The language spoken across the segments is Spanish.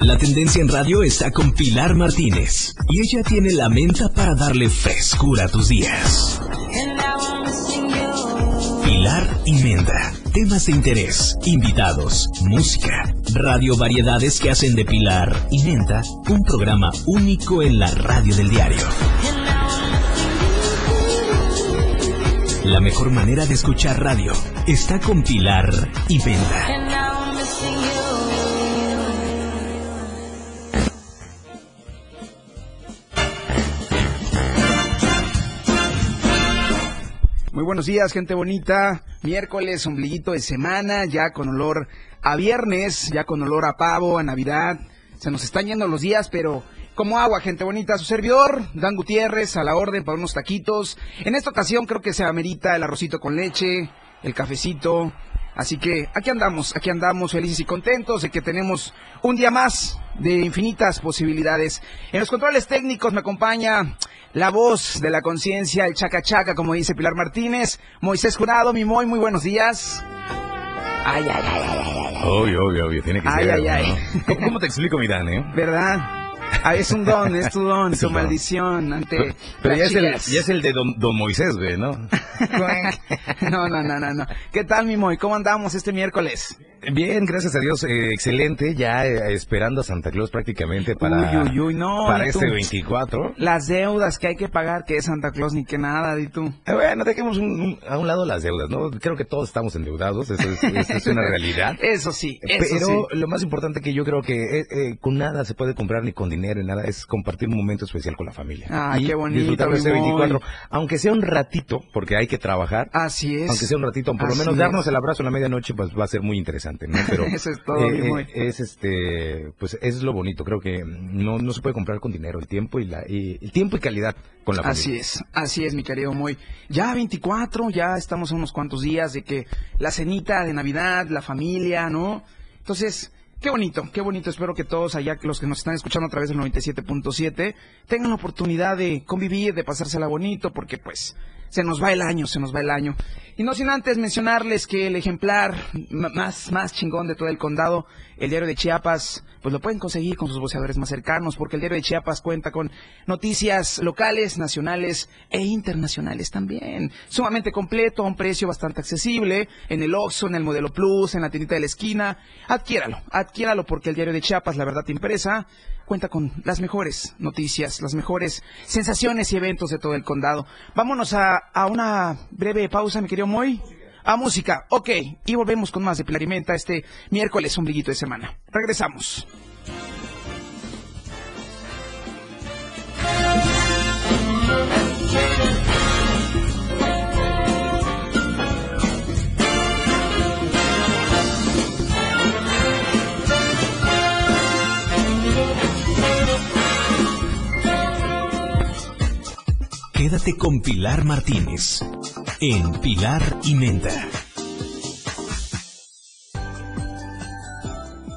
La tendencia en radio está con Pilar Martínez y ella tiene la menta para darle frescura a tus días. Pilar y Menda. Temas de interés, invitados, música, radio variedades que hacen de Pilar y Menda un programa único en la radio del diario. La mejor manera de escuchar radio está con Pilar y Menda. Buenos días, gente bonita. Miércoles, ombliguito de semana, ya con olor a viernes, ya con olor a pavo, a Navidad. Se nos están yendo los días, pero como agua, gente bonita. Su servidor, Dan Gutiérrez, a la orden para unos taquitos. En esta ocasión creo que se amerita el arrocito con leche, el cafecito. Así que aquí andamos, aquí andamos felices y contentos de que tenemos un día más de infinitas posibilidades. En los controles técnicos me acompaña la voz de la conciencia, el chaca chaca, como dice Pilar Martínez. Moisés Jurado, mi Moy, muy buenos días. Ay, ay, ay, ay, ay. Obvio, obvio, obvio, tiene que Ay, ser. ay, ¿no? ay. ¿Cómo, cómo te explico mi Dan, eh? ¿Verdad? Ah, es un don, es tu don, Es tu don. maldición ante Pero, pero ya, es el, ya es el de Don, don Moisés, güey, ¿no? No, no, no, no, no. ¿Qué tal, mi Moy? ¿Cómo andamos este miércoles? Bien, gracias a Dios, eh, excelente, ya eh, esperando a Santa Claus prácticamente para, Uy, uy, uy, no, para y tú. este 24. Las deudas que hay que pagar, que es Santa Claus ni que nada, di tú. Eh, Bueno, dejemos un- un- a un lado las deudas, ¿no? Creo que todos estamos endeudados, eso es, eso es una realidad. Eso sí, eso Pero sí. lo más importante que yo creo que eh, con nada se puede comprar ni con dinero ni nada es compartir un momento especial con la familia. Y qué bonito, Disfrutar de este mi Moy. 24, aunque sea un ratito, porque hay que trabajar. Así es. Aunque sea un ratito, por lo menos es. darnos el abrazo a la medianoche, pues va a ser muy interesante, ¿no? Pero Eso es todo, mi Moy. es este, pues es lo bonito. Creo que no, no se puede comprar con dinero el tiempo y la, y, el tiempo y calidad con la familia. Así es, así es, mi querido Moy. Ya 24, ya estamos a unos cuantos días de que la cenita de Navidad, la familia, ¿no? Entonces, qué bonito, qué bonito. Espero que todos allá, los que nos están escuchando a través del 97.7, tengan la oportunidad de convivir, de pasársela bonito, porque pues se nos va el año, se nos va el año. Y no sin antes mencionarles que el ejemplar más, más chingón de todo el condado, el diario de Chiapas, pues lo pueden conseguir con sus voceadores más cercanos, porque el diario de Chiapas cuenta con noticias locales, nacionales e internacionales también. Sumamente completo, a un precio bastante accesible, en el Oxxo, en el Modelo Plus, en la tiendita de la esquina. Adquiéralo, adquiéralo, porque el diario de Chiapas, la verdad impresa, cuenta con las mejores noticias, las mejores sensaciones y eventos de todo el condado. Vámonos a, a una breve pausa, mi querido Moy. A música, ok, y volvemos con más de Pilar y Menta este miércoles ombliguito de semana. Regresamos. Quédate con Pilar Martínez en Pilar y Menda.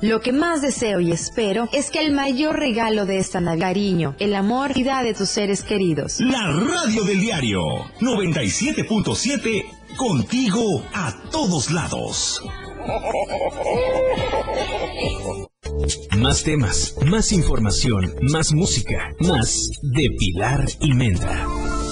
Lo que más deseo y espero es que el mayor regalo de esta Navidad, cariño, el amor y de tus seres queridos. La radio del diario 97.7 contigo a todos lados. Más temas, más información, más música, más de Pilar y Menda.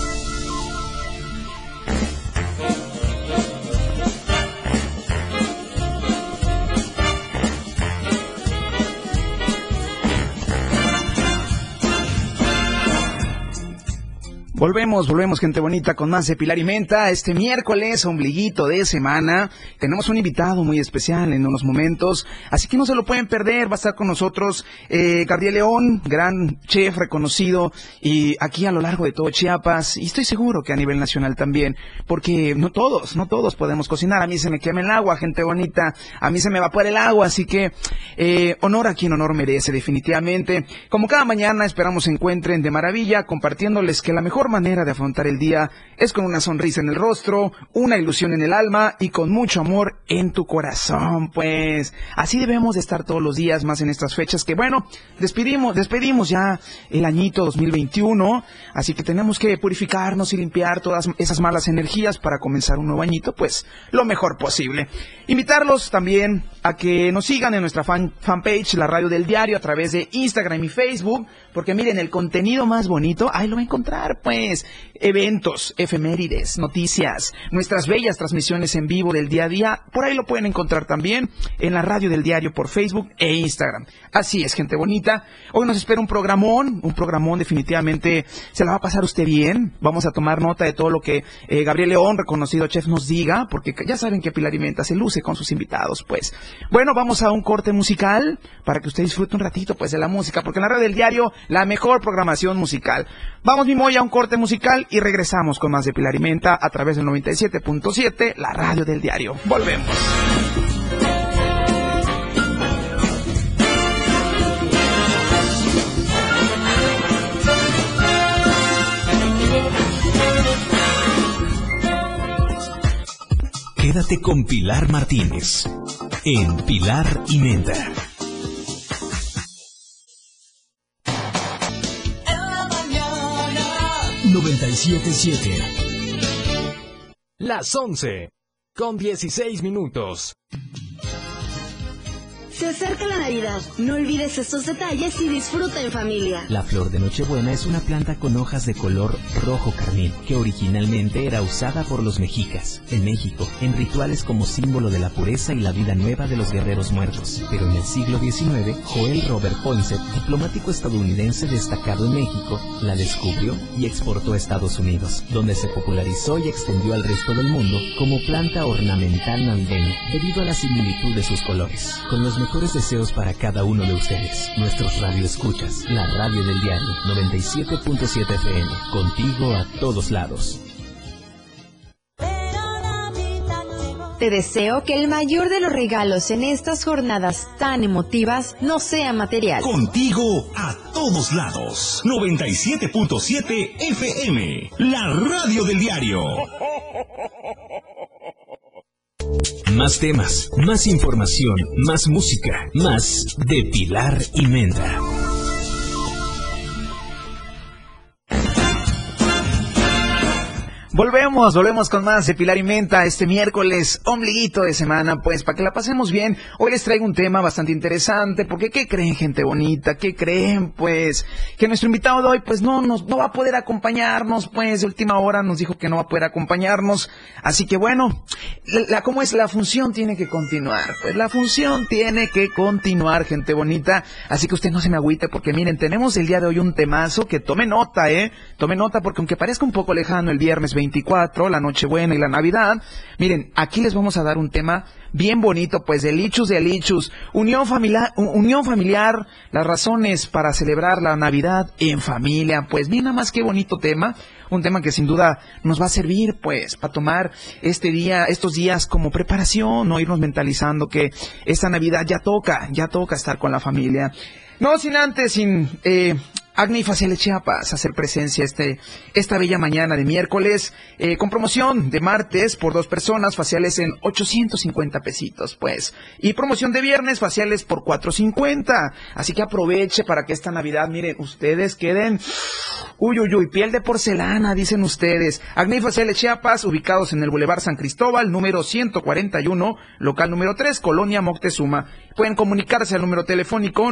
Volvemos, volvemos, gente bonita, con más de Pilar y Menta. Este miércoles, ombliguito de semana, tenemos un invitado muy especial en unos momentos, así que no se lo pueden perder. Va a estar con nosotros eh, León, gran chef reconocido, y aquí a lo largo de todo Chiapas, y estoy seguro que a nivel nacional también, porque no todos, no todos podemos cocinar. A mí se me quema el agua, gente bonita, a mí se me evapora el agua, así que eh, honor a quien honor merece, definitivamente. Como cada mañana, esperamos se encuentren de maravilla, compartiéndoles que la mejor manera de afrontar el día es con una sonrisa en el rostro, una ilusión en el alma y con mucho amor en tu corazón, pues. Así debemos de estar todos los días, más en estas fechas que, bueno, despedimos, despedimos ya el añito 2021, así que tenemos que purificarnos y limpiar todas esas malas energías para comenzar un nuevo añito, pues, lo mejor posible. Invitarlos también a que nos sigan en nuestra fan, fanpage, la radio del diario, a través de Instagram y Facebook, porque miren, el contenido más bonito, ahí lo va a encontrar, pues, eventos, efemérides, noticias, nuestras bellas transmisiones en vivo del día a día, por ahí lo pueden encontrar también en la radio del diario por Facebook e Instagram. Así es, gente bonita. Hoy nos espera un programón, un programón definitivamente se la va a pasar usted bien. Vamos a tomar nota de todo lo que eh, Gabriel León, reconocido chef, nos diga, porque ya saben que Pilar Imenta se luce con sus invitados, pues. Bueno, vamos a un corte musical para que usted disfrute un ratito, pues, de la música, porque en la radio del diario, la mejor programación musical. Vamos, mi moya, a un corte musical y regresamos con más de Pilar Imenta a través del 97.7, la radio del diario. Volvemos. Quédate con Pilar Martínez en Pilar y Menta. 977 Las 11 con 16 minutos. Se acerca la Navidad. No olvides estos detalles y disfruta en familia. La flor de Nochebuena es una planta con hojas de color rojo carmín que originalmente era usada por los mexicas en México en rituales como símbolo de la pureza y la vida nueva de los guerreros muertos. Pero en el siglo XIX, Joel Robert Poinsett, diplomático estadounidense destacado en México, la descubrió y exportó a Estados Unidos, donde se popularizó y extendió al resto del mundo como planta ornamental navideña debido a la similitud de sus colores. Con los mejores deseos para cada uno de ustedes, nuestros radioescuchas, la radio del diario 97.7 FM, contigo a todos lados. Te deseo que el mayor de los regalos en estas jornadas tan emotivas no sea material. Contigo a todos lados. 97.7 FM. La radio del diario. Más temas, más información, más música, más de Pilar y Menta. Volvemos, volvemos con más de Pilar y Menta este miércoles, ombliguito de semana, pues para que la pasemos bien. Hoy les traigo un tema bastante interesante, porque ¿qué creen, gente bonita? ¿Qué creen, pues? Que nuestro invitado de hoy, pues no, nos, no va a poder acompañarnos, pues de última hora nos dijo que no va a poder acompañarnos. Así que bueno, la, la- ¿cómo es? La función tiene que continuar, pues la función tiene que continuar, gente bonita. Así que usted no se me agüite, porque miren, tenemos el día de hoy un temazo que tome nota, ¿eh? Tome nota, porque aunque parezca un poco lejano el viernes 24, la Nochebuena y la Navidad, miren, aquí les vamos a dar un tema bien bonito, pues de lichus de lichus, unión familiar, unión familiar, las razones para celebrar la Navidad en familia, pues bien nada más qué bonito tema, un tema que sin duda nos va a servir, pues, para tomar este día, estos días como preparación, no irnos mentalizando que esta Navidad ya toca, ya toca estar con la familia. No sin antes, sin eh, Y Faciales Chiapas hacer presencia este, esta bella mañana de miércoles eh, con promoción de martes por dos personas, faciales en 850 pesitos, pues. Y promoción de viernes, faciales por 450. Así que aproveche para que esta Navidad, miren, ustedes queden... Uy, uy, uy, piel de porcelana, dicen ustedes. Y Faciales Chiapas, ubicados en el Boulevard San Cristóbal, número 141, local número 3, Colonia Moctezuma. Pueden comunicarse al número telefónico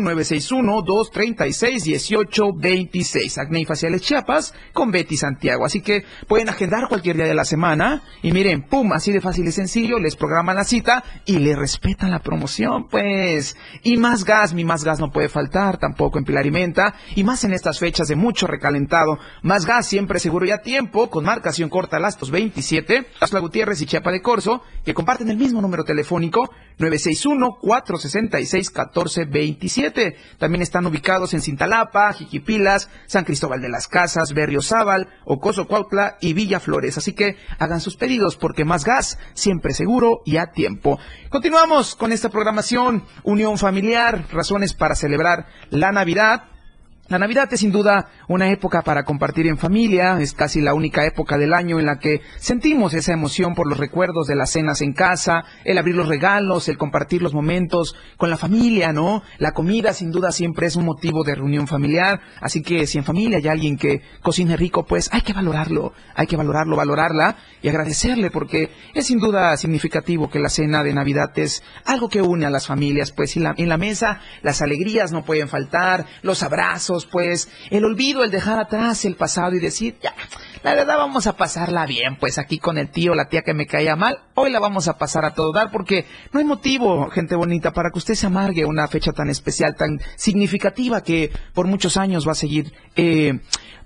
961-236-1826. Acné y Faciales Chiapas con Betty Santiago. Así que pueden agendar cualquier día de la semana. Y miren, pum, así de fácil y sencillo, les programan la cita y le respetan la promoción, pues. Y más gas, mi más gas no puede faltar tampoco en Pilar y Menta. Y más en estas fechas de mucho recalentado. Más gas siempre seguro y a tiempo, con marcación corta Lastos 27, Asla Gutiérrez y Chiapa de Corzo, que comparten el mismo número telefónico 961-466-1427. También están ubicados en Cintalapa, Jiquipilas, San Cristóbal de las Casas, Berriozábal, Ocoso Cuautla y Villa Flores. Así que hagan sus pedidos porque más gas, siempre seguro y a tiempo. Continuamos con esta programación, Unión Familiar, razones para celebrar la Navidad. La Navidad es sin duda una época para compartir en familia, es casi la única época del año en la que sentimos esa emoción por los recuerdos de las cenas en casa, el abrir los regalos, el compartir los momentos con la familia, ¿no? La comida sin duda siempre es un motivo de reunión familiar, así que si en familia hay alguien que cocine rico, pues hay que valorarlo, hay que valorarlo, valorarla y agradecerle porque es sin duda significativo que la cena de Navidad es algo que une a las familias, pues en la, en la mesa las alegrías no pueden faltar, los abrazos, pues el olvido, el dejar atrás el pasado y decir, ya, la verdad vamos a pasarla bien, pues aquí con el tío, la tía que me caía mal, hoy la vamos a pasar a todo dar porque no hay motivo, gente bonita, para que usted se amargue una fecha tan especial, tan significativa que por muchos años va a seguir eh,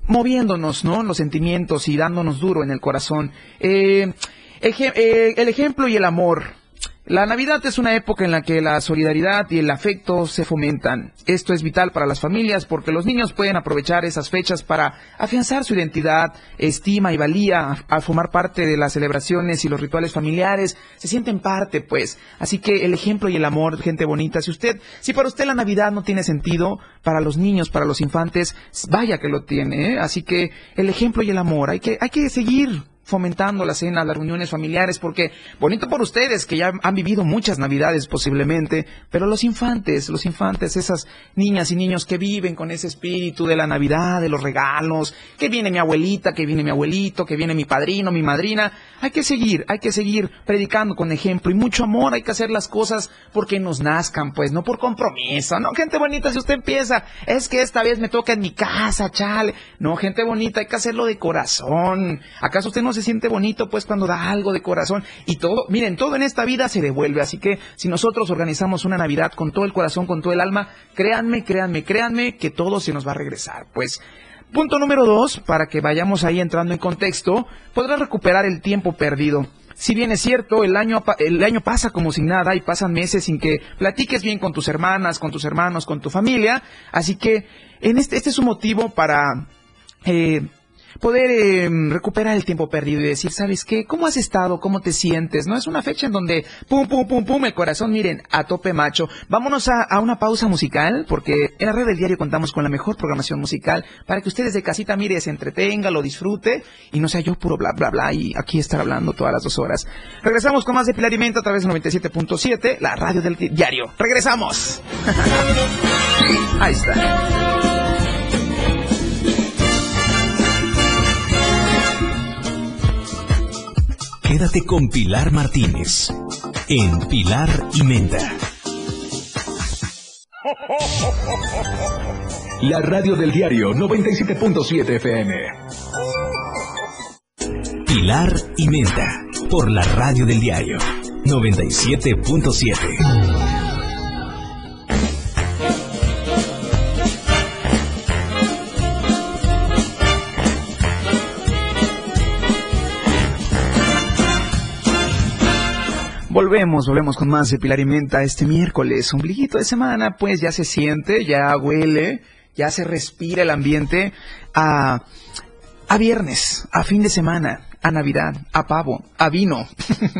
moviéndonos, ¿no? Los sentimientos y dándonos duro en el corazón. Eh, eh, el ejemplo y el amor. La Navidad es una época en la que la solidaridad y el afecto se fomentan. Esto es vital para las familias porque los niños pueden aprovechar esas fechas para afianzar su identidad, estima y valía al formar parte de las celebraciones y los rituales familiares. Se sienten parte, pues. Así que el ejemplo y el amor, gente bonita, si usted, si para usted la Navidad no tiene sentido, para los niños, para los infantes, vaya que lo tiene, ¿eh? Así que el ejemplo y el amor, hay que, hay que seguir fomentando la cena, las reuniones familiares, porque bonito por ustedes que ya han vivido muchas navidades posiblemente, pero los infantes, los infantes, esas niñas y niños que viven con ese espíritu de la Navidad, de los regalos, que viene mi abuelita, que viene mi abuelito, que viene mi padrino, mi madrina, hay que seguir, hay que seguir predicando con ejemplo y mucho amor, hay que hacer las cosas porque nos nazcan, pues, no por compromiso, no, gente bonita, si usted empieza, es que esta vez me toca en mi casa, chale, no, gente bonita, hay que hacerlo de corazón, ¿acaso usted no se siente bonito pues cuando da algo de corazón y todo, miren, todo en esta vida se devuelve, así que si nosotros organizamos una Navidad con todo el corazón, con todo el alma, créanme, créanme, créanme que todo se nos va a regresar, pues Punto número dos, para que vayamos ahí entrando en contexto, podrás recuperar el tiempo perdido. Si bien es cierto, el año, el año pasa como sin nada y pasan meses sin que platiques bien con tus hermanas, con tus hermanos, con tu familia, así que en este, este es un motivo para eh, poder eh, recuperar el tiempo perdido y decir, ¿sabes qué? ¿Cómo has estado? ¿Cómo te sientes? No es una fecha en donde pum, pum, pum, pum, el corazón, miren, a tope macho. Vámonos a, a una pausa musical porque en la red del diario contamos con la mejor programación musical para que ustedes de casita, mire, se entretenga, lo disfrute y no sea yo puro bla, bla, bla y aquí estar hablando todas las dos horas. Regresamos con más de Pilar y Menta a través de 97.7, la radio del diario. ¡Regresamos! Ahí está. Quédate con Pilar Martínez en Pilar y Menta. La radio del diario 97.7 FM. Pilar y Menta por la radio del diario 97.7. Volvemos, volvemos con más de Pilar y Menta este miércoles. Ombliguito de semana, pues ya se siente, ya huele, ya se respira el ambiente a, a viernes, a fin de semana, a Navidad, a pavo, a vino,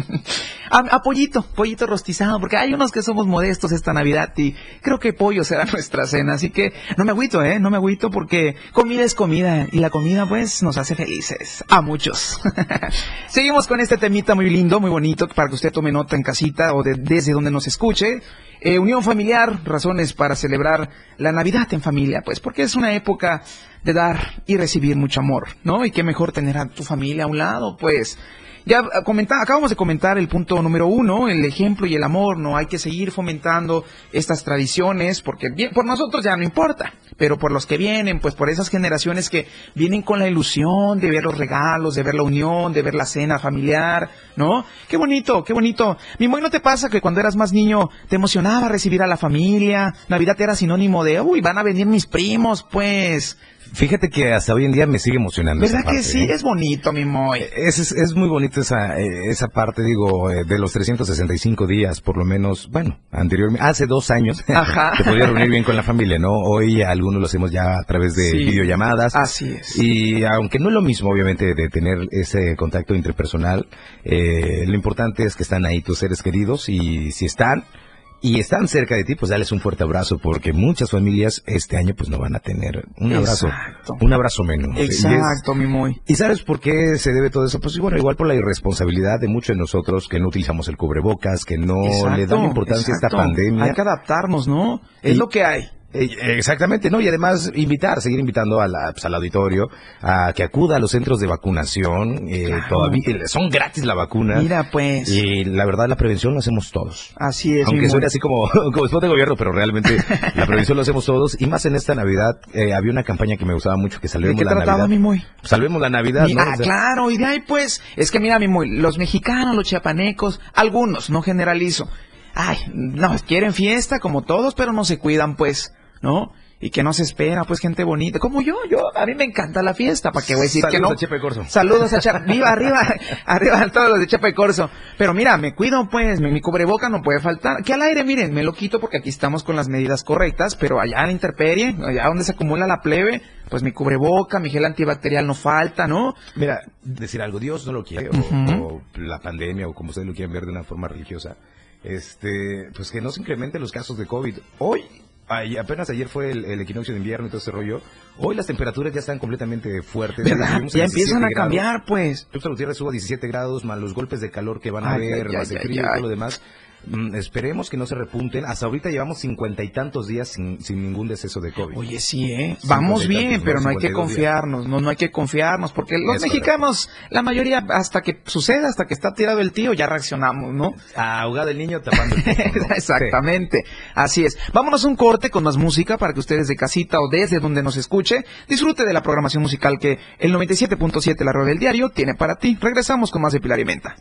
a, pollito, pollito rostizado, porque hay unos que somos modestos esta Navidad y creo que pollo será nuestra cena, así que no me agüito, ¿eh? No me agüito porque comida es comida y la comida pues nos hace felices, a muchos. Seguimos con este temita muy lindo, muy bonito, para que usted tome nota en casita o de- desde donde nos escuche. Eh, unión familiar, razones para celebrar la Navidad en familia, pues porque es una época de dar y recibir mucho amor, ¿no? Y qué mejor tener a tu familia a un lado, pues. Ya ah, comenta- acabamos de comentar el punto número uno, el ejemplo y el amor, ¿no? Hay que seguir fomentando estas tradiciones, porque bien, por nosotros ya no importa, pero por los que vienen, pues por esas generaciones que vienen con la ilusión de ver los regalos, de ver la unión, de ver la cena familiar, ¿no? Qué bonito, qué bonito. Mi ¿no te pasa que cuando eras más niño te emocionaba recibir a la familia? Navidad era sinónimo de, uy, van a venir mis primos, pues. Fíjate que hasta hoy en día me sigue emocionando. esa ¿Verdad que sí? ¿eh? Es bonito, mi Moy. Es, es, es muy bonito esa, eh, esa parte, digo, eh, de los 365 días, por lo menos, bueno, anteriormente, hace dos años, Ajá. te podía reunir bien con la familia, ¿no? Hoy algunos lo hacemos ya a través de Sí. videollamadas. Así es. Y aunque no es lo mismo, obviamente, de tener ese contacto interpersonal, eh, lo importante es que están ahí tus seres queridos y si están, y están cerca de ti, pues dales un fuerte abrazo, porque muchas familias este año pues no van a tener un abrazo, Exacto. un abrazo menos. Es- Exacto, mi muy. ¿Y sabes por qué se debe todo eso? Pues bueno, igual por la irresponsabilidad de muchos de nosotros que no utilizamos el cubrebocas, que no le dan importancia a esta pandemia. Hay que adaptarnos, ¿no? Es Y- lo que hay. Eh, Exactamente, ¿no? Y además invitar, seguir invitando a la- pues, al auditorio a que acuda a los centros de vacunación. eh, Claro. Todavía eh, son gratis la vacuna. Mira, pues. Y la verdad, la prevención lo hacemos todos. Así es. Aunque suene así como, como spot de gobierno, pero realmente la prevención lo hacemos todos. Y más en esta Navidad, eh, había una campaña que me gustaba mucho, que ¿De salvemos qué la trataba, Navidad. mi muy? Salvemos la Navidad, Mi- ¿no? ah, O sea, claro, y de ahí pues, es que mira, mi muy, los mexicanos, los chiapanecos, algunos, no generalizo. Ay, no, quieren fiesta como todos, pero no se cuidan, pues, ¿no? Y que no se espera, pues, gente bonita. Como yo, yo, a mí me encanta la fiesta, ¿para qué voy a decir que Saludos no? a Chepe Corso. Saludos a Chepe, viva, arriba, arriba a todos los de Chepe Corso. Pero mira, me cuido, pues, mi, mi cubreboca no puede faltar. Que al aire, miren, me lo quito porque aquí estamos con las medidas correctas, pero allá en la intemperie, allá donde se acumula la plebe, pues mi cubreboca, mi gel antibacterial no falta, ¿no? Mira, decir algo, Dios no lo quiere, o- Ujú. o, la pandemia, o como ustedes lo quieran ver de una forma religiosa, este, pues que no se incrementen los casos de COVID. Hoy, ay- apenas ayer fue el, el equinoccio de invierno y todo ese rollo, hoy las temperaturas ya están completamente fuertes. Ya empiezan a 17 grados. cambiar, pues. Tuxtla Gutiérrez subo a 17 grados, más los golpes de calor que van a Ay, haber, más ay, frío y todo lo demás. Mm, esperemos que no se repunten. Hasta ahorita llevamos cincuenta y tantos días sin, sin ningún deceso de COVID. Oye, sí, ¿eh? Vamos bien, tantos, pero ¿no? hay que 52 días. confiarnos, no, no hay que confiarnos, porque los mexicanos, la mayoría, hasta que suceda, hasta que está tirado el tío, ya reaccionamos, ¿no? Ahogado el niño tapando el. Exactamente, así es. Vámonos a un corte con más música para que ustedes de casita o desde donde nos escuche disfrute de la programación musical que el 97.7 La Rueda del Diario tiene para ti. Regresamos con más de Pilar y Menta.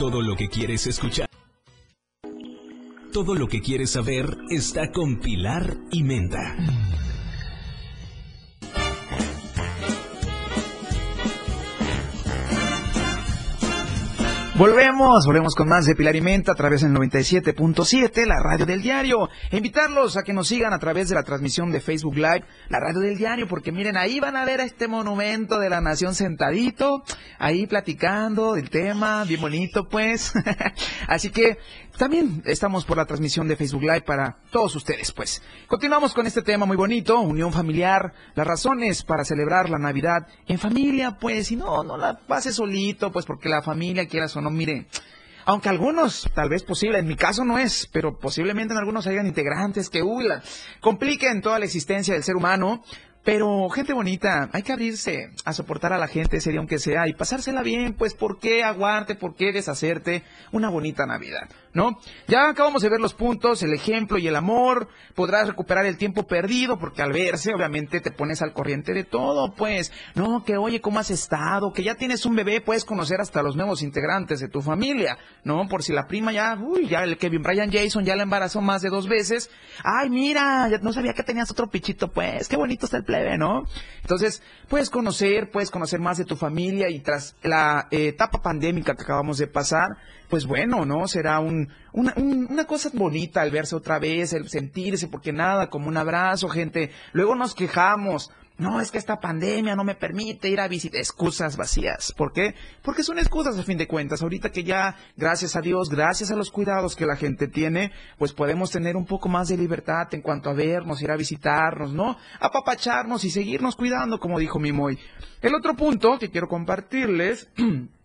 Todo lo que quieres escuchar. Todo lo que quieres saber está con Pilar y Menta. Volvemos, volvemos con más de Pilar y Menta a través del 97.7, la radio del diario. E invitarlos a que nos sigan a través de la transmisión de Facebook Live, la radio del diario, porque miren, ahí van a ver a este monumento de la nación sentadito, ahí platicando del tema, bien bonito pues. Así que también estamos por la transmisión de Facebook Live para todos ustedes pues. Continuamos con este tema muy bonito, unión familiar, las razones para celebrar la Navidad en familia pues, y no, no la pases solito pues porque la familia quieras o no, mire, aunque algunos, tal vez posible, en mi caso no es, pero posiblemente en algunos hayan integrantes que uy, la- compliquen toda la existencia del ser humano. Pero gente bonita, hay que abrirse a soportar a la gente ese día aunque sea y pasársela bien, pues ¿por qué aguarte? ¿Por qué deshacerte una bonita Navidad? ¿No? Ya acabamos de ver los puntos, el ejemplo y el amor, podrás recuperar el tiempo perdido porque al verse obviamente te pones al corriente de todo, pues, no, que oye, ¿cómo has estado? Que ya tienes un bebé, puedes conocer hasta los nuevos integrantes de tu familia, ¿no? Por si la prima ya, uy, ya el Kevin Brian Jason ya la embarazó más de dos veces, ay, mira, ya no sabía que tenías otro pichito, pues, qué bonito está el ¿no? Entonces, puedes conocer, puedes conocer más de tu familia y tras la eh, etapa pandémica que acabamos de pasar, pues bueno, ¿no? Será un, una, un- una cosa bonita el verse otra vez, el sentirse, porque nada, como un abrazo, gente. Luego nos quejamos. No, es que esta pandemia no me permite ir a visitar. Excusas vacías. ¿Por qué? Porque son excusas a fin de cuentas. Ahorita que ya, gracias a Dios, gracias a los cuidados que la gente tiene, pues podemos tener un poco más de libertad en cuanto a vernos, ir a visitarnos, ¿no? Apapacharnos y seguirnos cuidando, como dijo Mimoy. El otro punto que quiero compartirles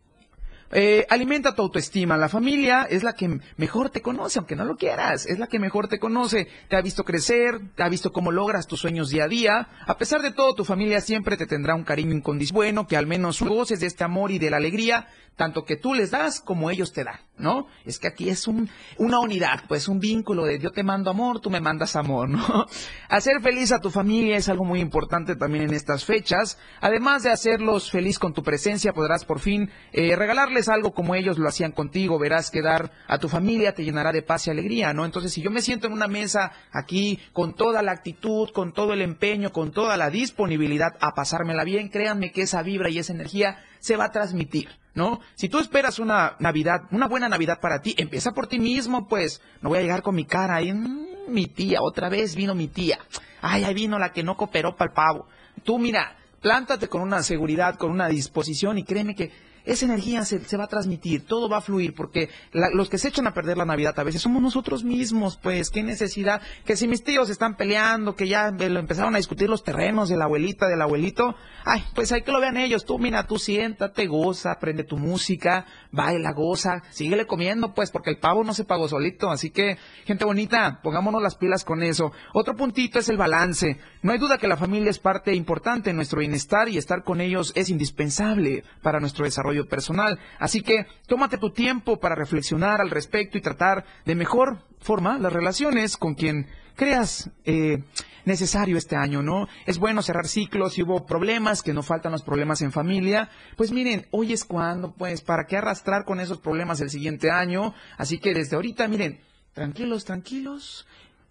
Eh, alimenta tu autoestima. La familia es la que mejor te conoce, aunque no lo quieras. Es la que mejor te conoce. Te ha visto crecer, te ha visto cómo logras tus sueños día a día. A pesar de todo, tu familia siempre te tendrá un cariño incondicional. Bueno, que al menos goces de este amor y de la alegría, tanto que tú les das como ellos te dan, ¿no? Es que aquí es un, una unidad, pues un vínculo de yo te mando amor, tú me mandas amor, ¿no? Hacer feliz a tu familia es algo muy importante también en estas fechas. Además de hacerlos feliz con tu presencia, podrás por fin eh, regalarles algo como ellos lo hacían contigo. Verás que dar a tu familia te llenará de paz y alegría, ¿no? Entonces, si yo me siento en una mesa aquí con toda la actitud, con todo el empeño, con toda la disponibilidad a pasármela bien, créanme que esa vibra y esa energía se va a transmitir. ¿No? Si tú esperas una Navidad, una buena Navidad para ti, empieza por ti mismo, pues. No voy a llegar con mi cara ahí. "Mm, mi tía, otra vez vino mi tía. Ay, ahí vino la que no cooperó para el pavo. Tú mira, plántate con una seguridad, con una disposición y créeme que esa energía se, va a transmitir, todo va a fluir, porque la- los que se echan a perder la Navidad a veces somos nosotros mismos, pues, qué necesidad, que si mis tíos están peleando, que ya eh, empezaron a discutir los terrenos de la abuelita, del abuelito, ay, pues hay que lo vean ellos, tú mira, tú siéntate, goza, prende tu música, baila, goza, síguele comiendo, pues, porque el pavo no se pagó solito, así que, gente bonita, pongámonos las pilas con eso. Otro puntito es el balance. No hay duda que la familia es parte importante en nuestro bienestar y estar con ellos es indispensable para nuestro desarrollo personal. Así que tómate tu tiempo para reflexionar al respecto y tratar de mejor forma las relaciones con quien creas eh, necesario este año, ¿no? Es bueno cerrar ciclos, si hubo problemas, que no faltan los problemas en familia, pues miren, hoy es cuando, pues, ¿para qué arrastrar con esos problemas el siguiente año? Así que desde ahorita, miren, tranquilos, tranquilos.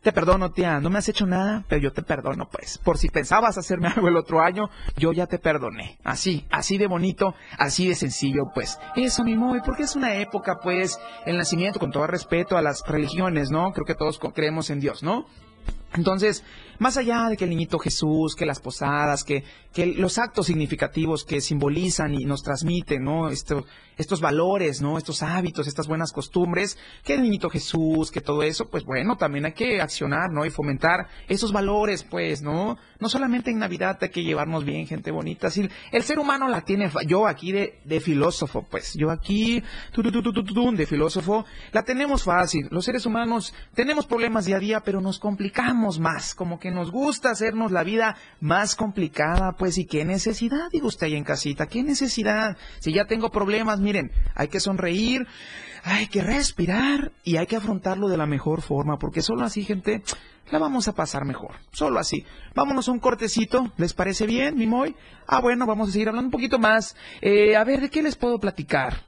Te perdono, tía, no me has hecho nada, pero yo te perdono, pues. Por si pensabas hacerme algo el otro año, yo ya te perdoné. Así, así de bonito, así de sencillo, pues. Eso, mi móvil, porque es una época, pues, el nacimiento, con todo respeto a las religiones, ¿no? Creo que todos creemos en Dios, ¿no? Entonces, más allá de que el niñito Jesús, que las posadas, que, que los actos significativos que simbolizan y nos transmiten, ¿no? Esto- estos valores, ¿no? Estos hábitos, estas buenas costumbres, que el niñito Jesús, que todo eso, pues bueno, también hay que accionar, ¿no? Y fomentar esos valores, pues, ¿no? No solamente en Navidad hay que llevarnos bien, gente bonita. Si el ser humano la tiene, yo aquí de, de filósofo, pues, yo aquí, tu, tu, tu, de filósofo, la tenemos fácil. Los seres humanos tenemos problemas día a día, pero nos complicamos más, como que nos gusta hacernos la vida más complicada, pues, y qué necesidad, digo usted ahí en casita, qué necesidad. Si ya tengo problemas, miren, hay que sonreír, hay que respirar y hay que afrontarlo de la mejor forma, porque solo así, gente, la vamos a pasar mejor. Solo así. Vámonos a un cortecito. ¿Les parece bien, mi Moy? Ah, bueno, vamos a seguir hablando un poquito más. Eh, a ver, ¿de qué les puedo platicar?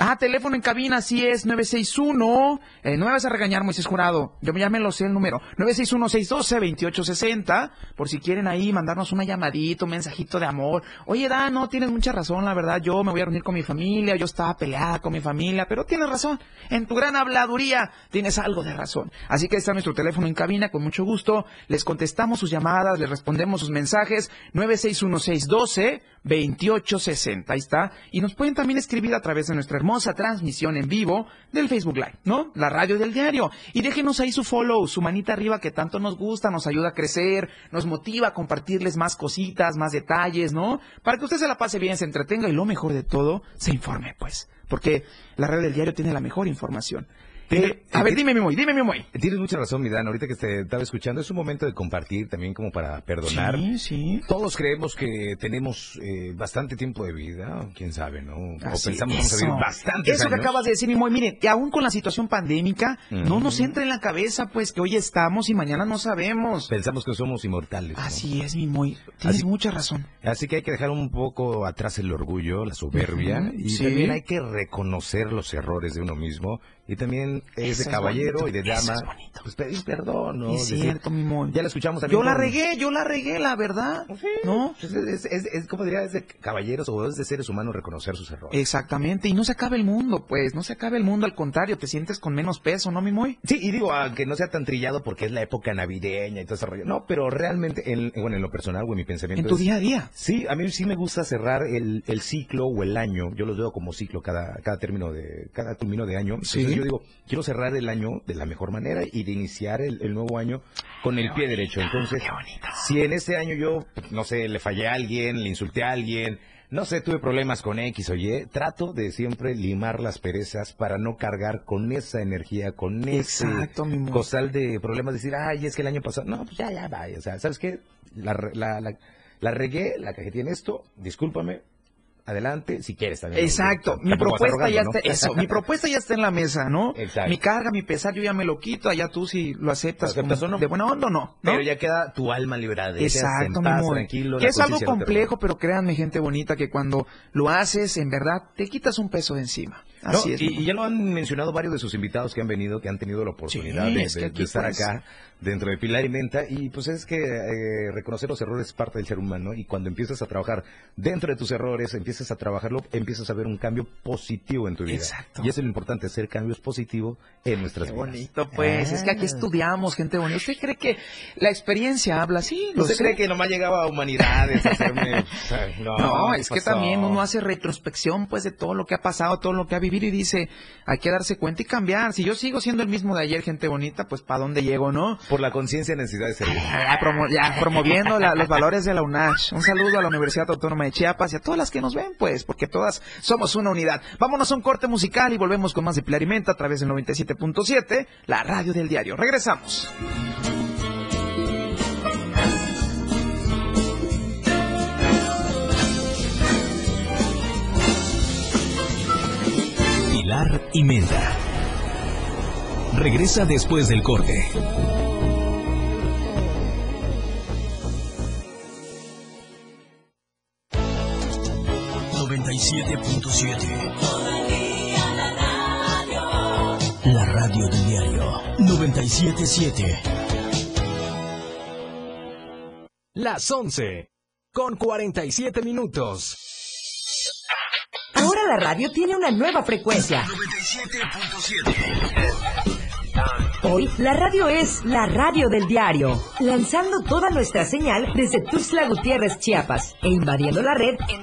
Ah, teléfono en cabina, sí es 961. Eh, no me vas a regañar, Moisés Jurado. Yo ya me lo sé el número. 961-612-2860. Por si quieren ahí mandarnos una llamadita, un mensajito de amor. Oye, Dan, no, tienes mucha razón, la verdad. Yo me voy a reunir con mi familia. Yo estaba peleada con mi familia. Pero tienes razón. En tu gran habladuría tienes algo de razón. Así que está nuestro teléfono en cabina. Con mucho gusto. Les contestamos sus llamadas, les respondemos sus mensajes. 961-612-2860. Ahí está. Y nos pueden también escribir a través de nuestra hermosa transmisión en vivo del Facebook Live, ¿no? La radio del diario. Y déjenos ahí su follow, su manita arriba que tanto nos gusta, nos ayuda a crecer, nos motiva a compartirles más cositas, más detalles, ¿no? Para que usted se la pase bien, se entretenga y lo mejor de todo, se informe, pues. Porque la radio del diario tiene la mejor información. Eh, a ver, dime, muy, dime, muy. Tienes mucha razón, mi Dan. Ahorita que te estaba escuchando, es un momento de compartir también como para perdonar. Sí, sí. Todos creemos que tenemos eh, bastante tiempo de vida, quién sabe, ¿no? O pensamos que vamos a vivir eso. bastantes Eso que acabas de decir, muy, miren, aún con la situación pandémica, no nos entra en la cabeza, pues, que hoy estamos y mañana no sabemos. Pensamos que somos inmortales. ¿no? Así es, mi muy. Tienes Así- mucha razón. Así que hay que dejar un poco atrás el orgullo, la soberbia, y sí. también hay que reconocer los errores de uno mismo, y también es Eso de caballero y de dama, es bonito. pues pedir perdón, ¿no? es cierto, mi ya la escuchamos también. Yo la con- regué, yo la regué, la verdad. ¿No? Pues es, es, es- como diría, es de caballeros o es de seres humanos reconocer sus errores. Exactamente, y no se acaba el mundo, pues, no se acaba el mundo, al contrario, te sientes con menos peso, ¿no, mi? Sí, y digo, aunque no sea tan trillado porque es la época navideña y todo ese rollo. No, pero realmente, en, bueno, en lo personal en mi pensamiento. En tu día a día. Sí, a mí sí me gusta cerrar el, el ciclo o el año. Yo los veo como ciclo cada, cada término de, cada término de año. Sí. Entonces yo digo, quiero cerrar el año de la mejor manera y de iniciar el, el nuevo año con el pie derecho. Entonces, si en ese año yo, no sé, le fallé a alguien, le insulté a alguien, no sé, tuve problemas con X o Y, trato de siempre limar las perezas para no cargar con esa energía, con ese Exacto, amor. costal de problemas, decir, ay, es que el año pasado, no, pues ya, ya, vaya, o sea, ¿sabes qué? La, la, la, la regué, la cajetilla en esto, discúlpame, adelante, si quieres también. Exacto, mi propuesta ya está, ¿no? eso, mi propuesta ya está en la mesa, ¿no? Exacto. Mi carga, mi pesar, yo ya me lo quito, allá tú si lo aceptas, ¿Lo aceptas como o no? de buena onda o no, ¿no? Pero ya queda tu alma quedas Exacto, mi amor. tranquilo. Que es algo no complejo, pero créanme, gente bonita, que cuando lo haces, en verdad, te quitas un peso de encima. No, Así es. mi y, ya lo han mencionado varios de sus invitados que han venido, que han tenido la oportunidad Sí, de, es que de- aquí, de estar pues- acá dentro de Pilar y Menta. Y pues es que eh, reconocer los errores es parte del ser humano. Y cuando empiezas a trabajar dentro de tus errores, empiezas a trabajarlo, empiezas a ver un cambio positivo en tu vida. Exacto. Y eso es lo importante, hacer cambios positivos en nuestras Qué vidas. bonito, pues. Es que aquí Ah. estudiamos, gente bonita. ¿Usted cree que la experiencia habla? Sí, lo ¿Usted sé. cree que nomás llegaba a humanidades a hacerme... no, No, ¿qué es que también uno hace retrospección pues de todo lo que ha pasado, todo lo que ha vivido y dice, hay que darse cuenta y cambiar. Si yo sigo siendo el mismo de ayer, gente bonita, pues ¿para dónde llego, no? Por la conciencia y necesidad de servir. Ya, promo- ya, promoviendo la- los valores de la UNACH. Un saludo a la Universidad Autónoma de Chiapas y a todas las que nos ven, pues, porque todas somos una unidad. Vámonos a un corte musical y volvemos con más de Pilar y Menta a través del 97.7, la radio del diario. Regresamos. Pilar y Menta. Regresa después del corte. La radio del diario 977. Las 11. Con 47 minutos. Ahora la radio tiene una nueva frecuencia. Hoy la radio es la radio del diario, lanzando toda nuestra señal desde Tuxtla Gutiérrez, Chiapas, e invadiendo la red en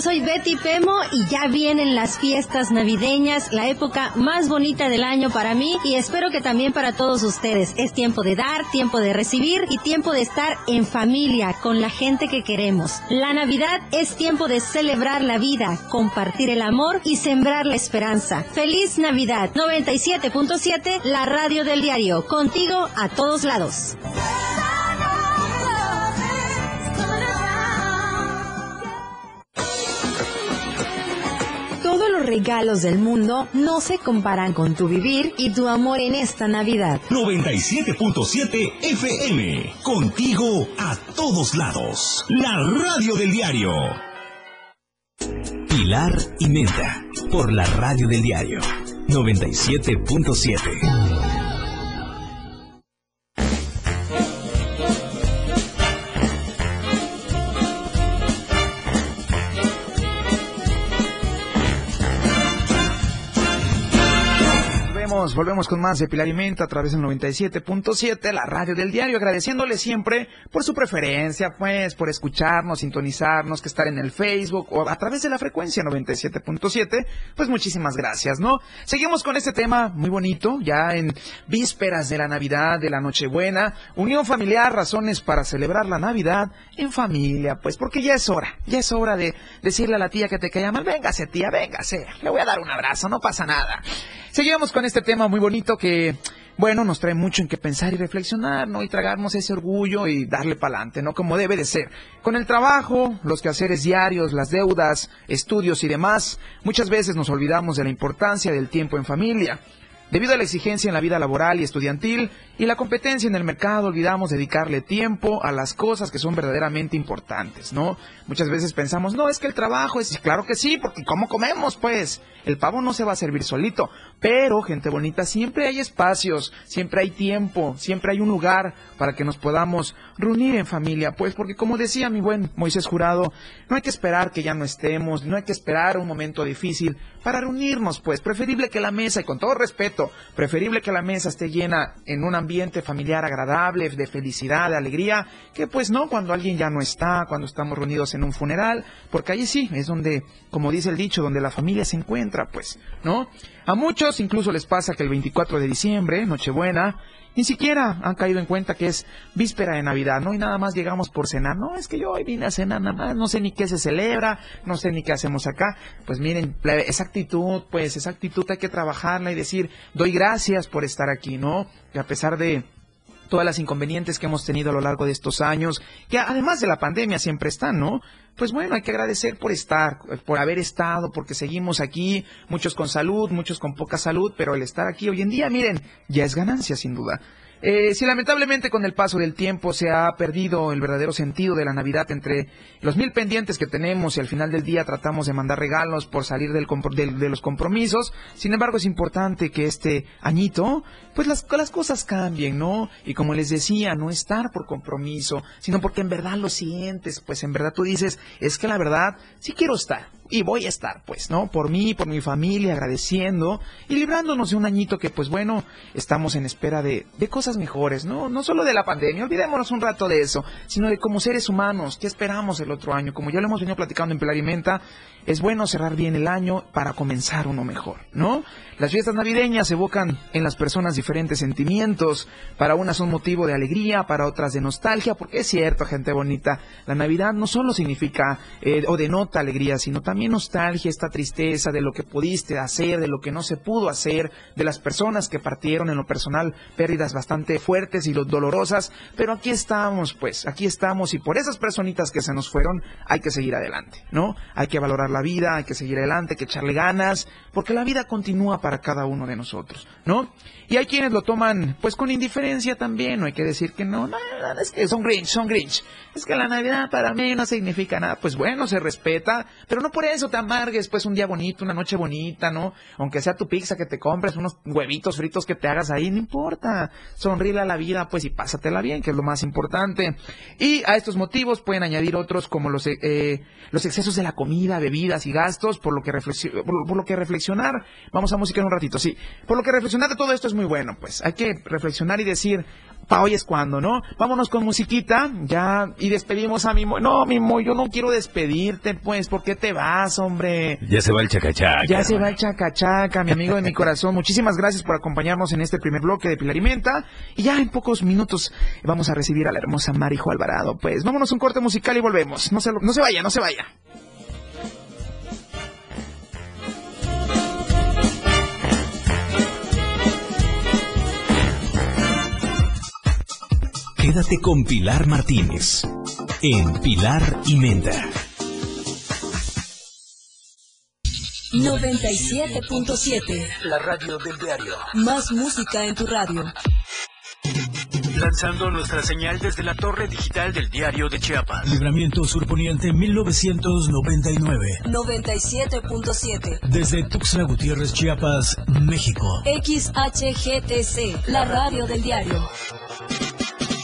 Yo soy Betty Pemo y ya vienen las fiestas navideñas, la época más bonita del año para mí y espero que también para todos ustedes. Es tiempo de dar, tiempo de recibir y tiempo de estar en familia con la gente que queremos. La Navidad es tiempo de celebrar la vida, compartir el amor y sembrar la esperanza. Feliz Navidad 97.7, la radio del diario, contigo a todos lados. Regalos del mundo no se comparan con tu vivir y tu amor en esta Navidad. 97.7 FM. Contigo a todos lados. La radio del diario. Pilar y Menta. Por la radio del diario 97.7. Volvemos, con más de Pilar y a través del 97.7, la radio del diario, agradeciéndole siempre por su preferencia, pues, por escucharnos, sintonizarnos, que estar en el Facebook o a través de la frecuencia 97.7, pues muchísimas gracias, ¿no? Seguimos con este tema muy bonito, ya en vísperas de la Navidad, de la Nochebuena, unión familiar, razones para celebrar la Navidad en familia, pues, porque ya es hora, ya es hora de decirle a la tía que te cae mal, véngase tía, véngase, le voy a dar un abrazo, no pasa nada. Seguimos con este tema muy bonito que, bueno, nos trae mucho en que pensar y reflexionar, ¿no? Y tragarnos ese orgullo y darle pa'lante, ¿no? Como debe de ser. Con el trabajo, los quehaceres diarios, las deudas, estudios y demás, muchas veces nos olvidamos de la importancia del tiempo en familia. Debido a la exigencia en la vida laboral y estudiantil y la competencia en el mercado, olvidamos dedicarle tiempo a las cosas que son verdaderamente importantes, ¿no? Muchas veces pensamos, no, es que el trabajo es, claro que sí, porque ¿cómo comemos, pues? El pavo no se va a servir solito, pero, gente bonita, siempre hay espacios, siempre hay tiempo, siempre hay un lugar para que nos podamos reunir en familia, pues, porque como decía mi buen Moisés Jurado, no hay que esperar que ya no estemos, no hay que esperar un momento difícil para reunirnos, pues, preferible que la mesa, y con todo respeto, preferible que la mesa esté llena en un ambiente familiar agradable, de felicidad, de alegría, que pues no cuando alguien ya no está, cuando estamos reunidos en un funeral, porque allí sí es donde, como dice el dicho, donde la familia se encuentra, pues, ¿no? A muchos incluso les pasa que el 24 de diciembre, Nochebuena, ni siquiera han caído en cuenta que es víspera de Navidad, ¿no? Y nada más llegamos por cenar. No, es que yo hoy vine a cenar nada más, no sé ni qué se celebra, no sé ni qué hacemos acá. Pues miren, esa actitud, pues esa actitud hay que trabajarla y decir, doy gracias por estar aquí, ¿no? Que a pesar de todas las inconvenientes que hemos tenido a lo largo de estos años, que además de la pandemia siempre están, ¿no? Pues bueno, hay que agradecer por estar, por haber estado, porque seguimos aquí, muchos con salud, muchos con poca salud, pero el estar aquí hoy en día, miren, ya es ganancia sin duda. Eh, si lamentablemente con el paso del tiempo se ha perdido el verdadero sentido de la Navidad entre los mil pendientes que tenemos y al final del día tratamos de mandar regalos por salir del, de los compromisos, sin embargo es importante que este añito, pues las, las cosas cambien, ¿no? Y como les decía, no estar por compromiso, sino porque en verdad lo sientes, pues en verdad tú dices, es que la verdad sí quiero estar y voy a estar, pues, ¿no? Por mí, por mi familia, agradeciendo y librándonos de un añito que, pues bueno, estamos en espera de, de cosas mejores, ¿no? No solo de la pandemia, olvidémonos un rato de eso, sino de como seres humanos, ¿qué esperamos el otro año? Como ya lo hemos venido platicando en Pelavimenta, es bueno cerrar bien el año para comenzar uno mejor, ¿no? Las fiestas navideñas evocan en las personas diferentes sentimientos. Para unas son motivo de alegría, para otras de nostalgia, porque es cierto, gente bonita, la Navidad no solo significa eh, o denota alegría, sino también nostalgia, esta tristeza de lo que pudiste hacer, de lo que no se pudo hacer, de las personas que partieron en lo personal, pérdidas bastante fuertes y dolorosas, pero aquí estamos, pues, aquí estamos y por esas personitas que se nos fueron hay que seguir adelante, ¿no? Hay que valorar la vida, hay que seguir adelante, hay que echarle ganas, porque la vida continúa para cada uno de nosotros, ¿no? Y hay quienes lo toman, pues, con indiferencia también, no hay que decir que no, no, no es que son Grinch, son Grinch. Es que la Navidad para mí no significa nada. Pues bueno, se respeta, pero no por eso te amargues, pues, un día bonito, una noche bonita, ¿no? Aunque sea tu pizza que te compres, unos huevitos fritos que te hagas ahí, no importa. Sonríe a la vida, pues, y pásatela bien, que es lo más importante. Y a estos motivos pueden añadir otros como los, eh, los excesos de la comida, bebidas y gastos, por lo que, por, lo que reflexionar. Vamos a música en un ratito, sí. Por lo que reflexionar de todo esto es muy bueno, pues. Hay que reflexionar y decir, pa' hoy es cuando, ¿no? Vámonos con musiquita, ya, y despedimos a Mimo. No, Mimo, yo no quiero despedirte, pues, ¿por qué te vas, hombre? Ya se va el chacachaca. Ya se va el chacachaca, mi amigo de mi corazón. Muchísimas gracias por acompañarnos en este primer bloque de Pilarimenta. Y ya en pocos minutos vamos a recibir a la hermosa Marijo Alvarado. Pues vámonos un corte musical y volvemos. No se, no se vaya, no se vaya. Quédate con Pilar Martínez en Pilar y Menta. 97.7 La radio del diario. Más música en tu radio. Lanzando nuestra señal desde la torre digital del diario de Chiapas. Libramiento Surponiente 1999. 97.7 Desde Tuxtla Gutiérrez, Chiapas, México. XHGTC, la radio del diario.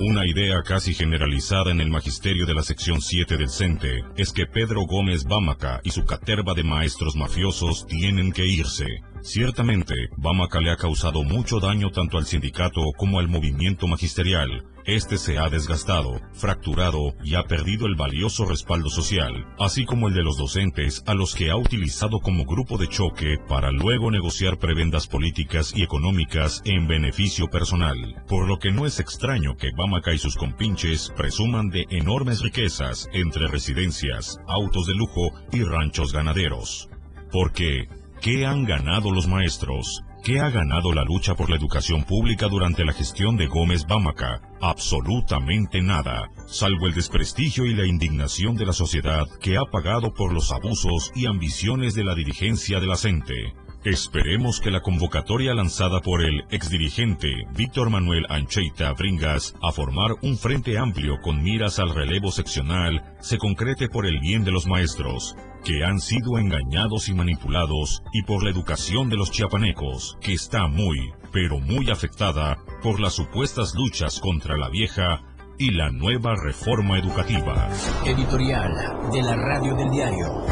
Una idea casi generalizada en el magisterio de la sección 7 del CENTE es que Pedro Gómez Bámaca y su caterva de maestros mafiosos tienen que irse. Ciertamente, Bámaca le ha causado mucho daño tanto al sindicato como al movimiento magisterial. Este se ha desgastado, fracturado y ha perdido el valioso respaldo social, así como el de los docentes a los que ha utilizado como grupo de choque para luego negociar prebendas políticas y económicas en beneficio personal. Por lo que no es extraño que Bámaca y sus compinches presuman de enormes riquezas entre residencias, autos de lujo y ranchos ganaderos. Porque, ¿qué han ganado los maestros? ¿Qué ha ganado la lucha por la educación pública durante la gestión de Gómez Bámaca? Absolutamente nada, salvo el desprestigio y la indignación de la sociedad que ha pagado por los abusos y ambiciones de la dirigencia de la CENTE. Esperemos que la convocatoria lanzada por el exdirigente Víctor Manuel Ancheita Bringas a formar un frente amplio con miras al relevo seccional se concrete por el bien de los maestros, que han sido engañados y manipulados, y por la educación de los chiapanecos, que está muy, pero muy afectada por las supuestas luchas contra la vieja y la nueva reforma educativa. Editorial de la Radio del Diario.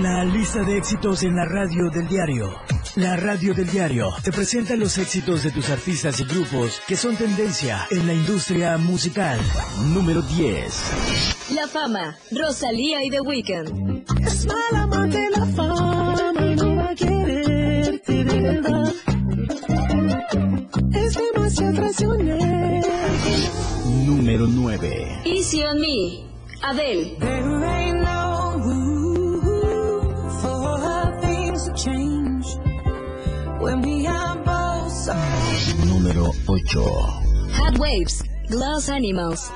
La lista de éxitos en la radio del diario. La radio del diario te presenta los éxitos de tus artistas y grupos que son tendencia en la industria musical. Número 10. La fama, Rosalía y The Weeknd. Es mala amante la fama quererte de verdad. Es demasiado traicionero. Número 9. Easy on me, Adele. There ain't no room for things to change when we are both so. Número 8. Hot Waves, Glass Animals.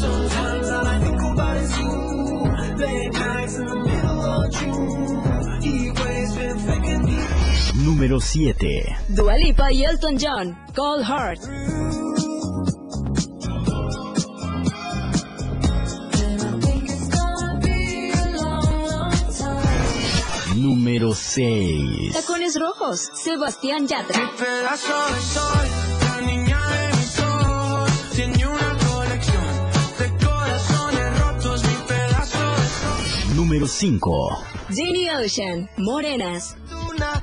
Sometimes all I think about is you. Late nights in the middle of June. Número 7. Dua Lipa y Elton John, Cold Heart. Número 6. Tacones Rojos, Sebastián Yatra. Pedazo de sol, la niña de mis ojos. Tiene una colección de corazones rotos. Mi pedazo de sol. Número 5. Jenny Ocean, Morenas. Una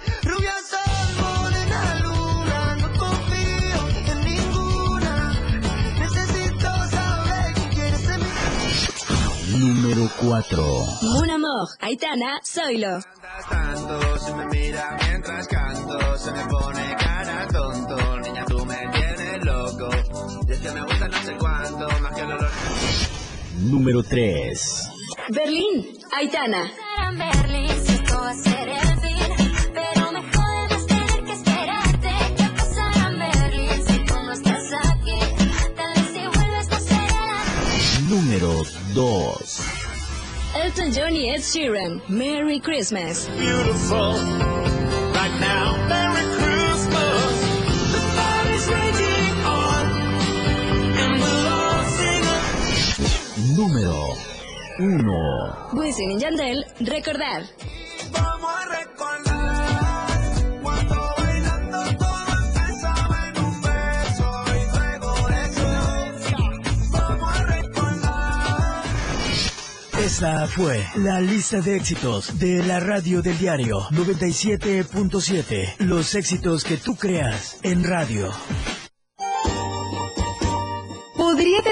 Número 4. Mon Amour, Aitana, Zoilo. Tanto, si me mira mientras canto, se me pone cara tonto. Niña, tú me tienes loco. Y es que me gusta no sé cuánto, más que el olor. Número 3. Berlín, Aitana. Berlín, si Número 2. Elton John y Ed Sheeran, Merry Christmas. Beautiful, right now, Merry Christmas. The party's raging on, and we'll all sing a Número 1. Wisin y Yandel, Recordar. Esta fue la lista de éxitos de la radio del diario 97.7. Los éxitos que tú creas en radio.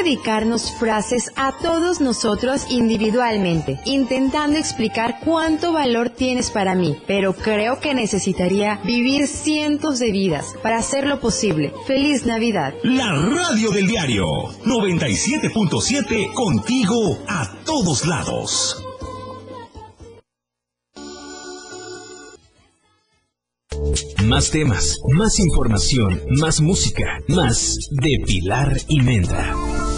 Dedicarnos frases a todos nosotros individualmente, intentando explicar cuánto valor tienes para mí, pero creo que necesitaría vivir cientos de vidas para hacerlo posible. Feliz Navidad. La radio del diario 97.7 contigo a todos lados. Más temas, más información, más música, más de Pilar y Menda.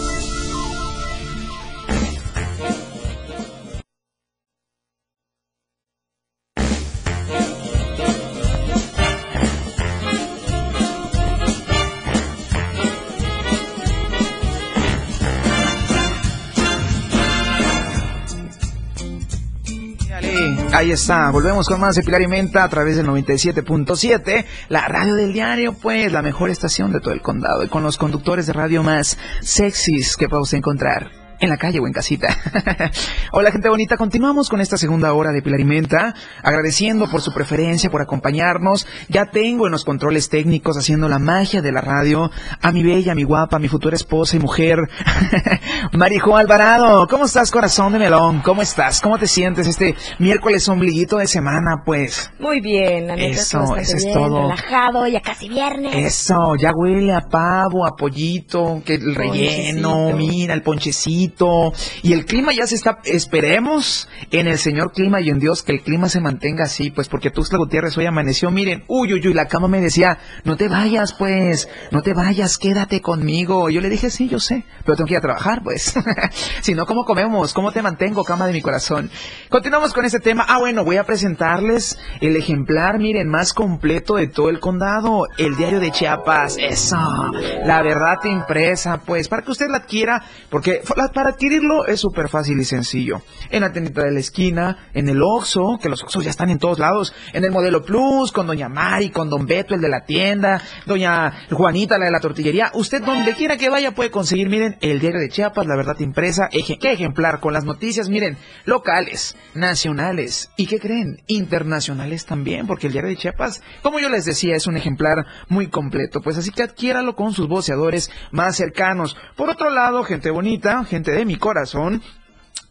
Ahí está, volvemos con más de Pilar y Menta a través del 97.7, la radio del diario, pues la mejor estación de todo el condado y con los conductores de radio más sexys que podemos encontrar en la calle o en casita. Hola gente bonita, continuamos con esta segunda hora de Pilar y Menta, agradeciendo por su preferencia, por acompañarnos. Ya tengo en los controles técnicos haciendo la magia de la radio a mi bella, mi guapa, mi futura esposa y mujer, Marijo Alvarado. ¿Cómo estás, corazón de melón? ¿Cómo estás? ¿Cómo te sientes este miércoles ombliguito de semana, pues? Muy bien, la Eso, eso es bien, todo. Relajado, ya casi viernes. Eso, ya huele a pavo, a pollito, que el relleno, Ponchecito. mira, el ponchecito, Y el clima ya se está, esperemos en el Señor clima y en Dios que el clima se mantenga así, pues porque Tuxtla Gutiérrez hoy amaneció, miren, uy, uy, uy, la cama me decía, no te vayas, pues, no te vayas, quédate conmigo. Yo le dije, sí, yo sé, pero tengo que ir a trabajar, pues. si no, ¿cómo comemos? ¿Cómo te mantengo, cama de mi corazón? Continuamos con este tema. Ah, bueno, voy a presentarles el ejemplar, miren, más completo de todo el condado, el diario de Chiapas. Eso, la verdad impresa, pues, para que usted la adquiera, porque la- para adquirirlo es súper fácil y sencillo. En la tiendita de la esquina, en el Oxxo, que los Oxxos ya están en todos lados, en el Modelo Plus, con Doña Mari, con Don Beto, el de la tienda, Doña Juanita, la de la tortillería. Usted donde quiera que vaya puede conseguir, miren, el diario de Chiapas, la verdad impresa. Eje- ¿Qué ejemplar? Con las noticias, miren, locales, nacionales y, ¿qué creen? Internacionales también, porque el diario de Chiapas, como yo les decía, es un ejemplar muy completo. Pues así que adquiéralo con sus voceadores más cercanos. Por otro lado, gente bonita, gente de mi corazón,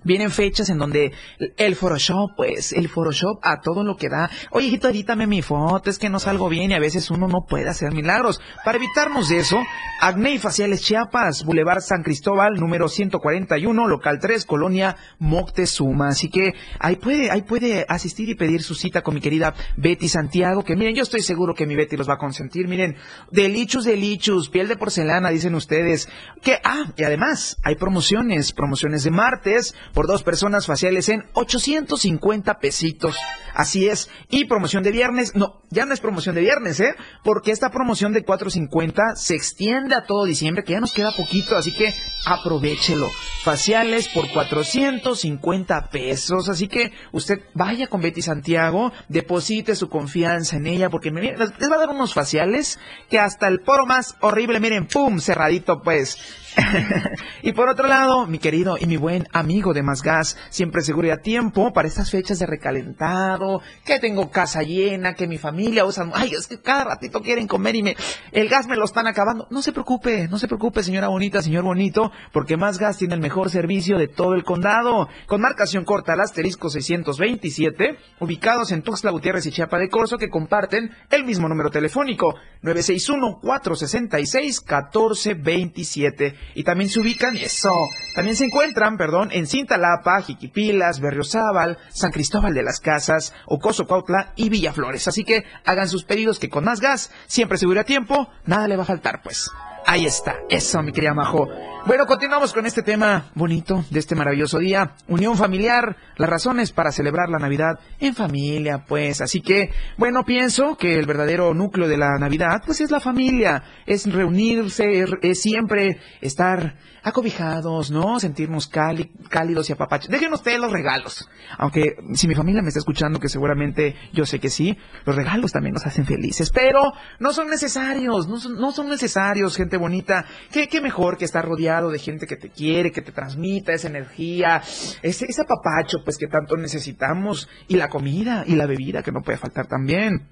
Vienen fechas en donde el Photoshop, pues, el Photoshop a todo lo que da. Oye, hijito, edítame mi foto, es que no salgo bien y a veces uno no puede hacer milagros. Para evitarnos de eso, Acné y Faciales Chiapas, Boulevard San Cristóbal, número 141, local 3, colonia Moctezuma. Así que ahí puede, ahí puede asistir y pedir su cita con mi querida Betty Santiago, que miren, yo estoy seguro que mi Betty los va a consentir. Miren, delichus, delichus, piel de porcelana, dicen ustedes. Que, ah, y además, hay promociones, promociones de martes, por dos personas faciales en 850 pesitos. Así es. Y promoción de viernes, no, ya no es promoción de viernes, ¿eh? Porque esta promoción de 450 se extiende a todo diciembre, que ya nos queda poquito, así que aprovechelo. Faciales por 450 pesos. Así que usted vaya con Betty Santiago, deposite su confianza en ella, porque miren, les va a dar unos faciales que hasta el poro más horrible, miren, pum, cerradito pues. y por otro lado, mi querido y mi buen amigo de Más Gas, siempre seguro y a tiempo para estas fechas de recalentado, que tengo casa llena, que mi familia usan, ay, es que cada ratito quieren comer y me, el gas me lo están acabando. No se preocupe, no se preocupe, señora bonita, señor bonito, porque Más Gas tiene el mejor servicio de todo el condado, con marcación corta al asterisco 627, ubicados en Tuxtla Gutiérrez y Chiapa de Corzo, que comparten el mismo número telefónico, 961-466-1427. Y también se ubican, eso, también se encuentran, perdón, en Cintalapa, Jiquipilas, Berriozábal, San Cristóbal de las Casas, Ocoso Cuautla y Villaflores. Así que hagan sus pedidos que con más gas, siempre seguro a tiempo, nada le va a faltar, pues. Ahí está, eso, mi querida Majo. Bueno, continuamos con este tema bonito de este maravilloso día. Unión familiar, las razones para celebrar la Navidad en familia, pues. Así que, bueno, pienso que el verdadero núcleo de la Navidad, pues es la familia. Es reunirse, es, es siempre estar acobijados, ¿no? Sentirnos cáli- cálidos y apapachos. Dejen ustedes los regalos. Aunque si mi familia me está escuchando, que seguramente yo sé que sí, los regalos también nos hacen felices. Pero no son necesarios, no son, no son necesarios, gente bonita. ¿Qué, qué mejor que estar rodeado de gente que te quiere, que te transmita esa energía, ese, ese apapacho, pues que tanto necesitamos. Y la comida y la bebida, que no puede faltar también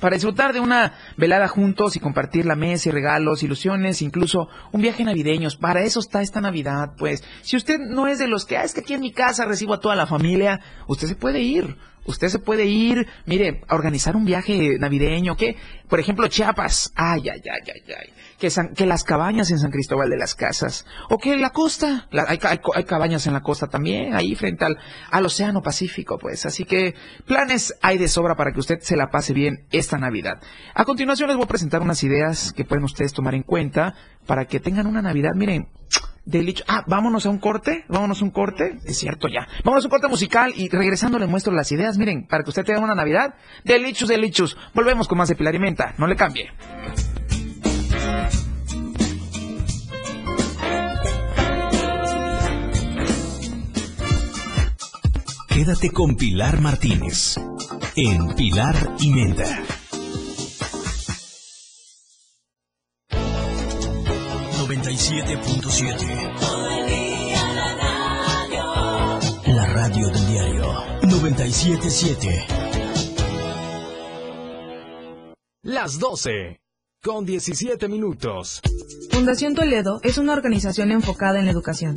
para disfrutar de una velada juntos y compartir la mesa y regalos, ilusiones, incluso un viaje navideño. Para eso está esta Navidad, pues. Si usted no es de los que, ah, es que aquí en mi casa recibo a toda la familia, usted se puede ir. Usted se puede ir, mire, a organizar un viaje navideño, que, por ejemplo, Chiapas. Ay, ay, ay, ay, ay. Que, las cabañas en San Cristóbal de las Casas. O que la costa. Hay, cabañas en la costa también, ahí frente al, al Océano Pacífico, pues. Así que planes hay de sobra para que usted se la pase bien esta Navidad. A continuación les voy a presentar unas ideas que pueden ustedes tomar en cuenta para que tengan una Navidad, miren, Delicho. Ah, vámonos a un corte, vámonos a un corte, es cierto ya. Vámonos a un corte musical y regresando les muestro las ideas, miren, para que usted tenga una Navidad. Delichos, delichos. Volvemos con más de Pilar y Menta, no le cambie. Quédate con Pilar Martínez en Pilar y Menta. La radio del diario 977. Las 12. Con 17 minutos. Fundación Toledo es una organización enfocada en la educación.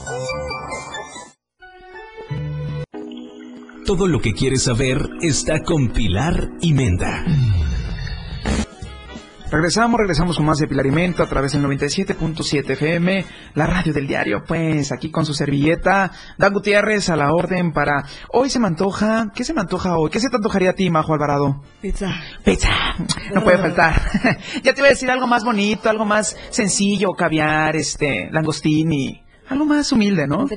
Todo lo que quieres saber está con Pilar y Menda. Regresamos, regresamos con más de Pilarimento a través del 97.7 FM, la radio del diario, pues aquí con su servilleta, Dan Gutiérrez a la orden para... Hoy se me antoja, ¿qué se me antoja hoy? ¿Qué se te antojaría a ti, Majo Alvarado? Pizza. Pizza, no puede faltar. ya te iba a decir algo más bonito, algo más sencillo, caviar, este, langostini, algo más humilde, ¿no?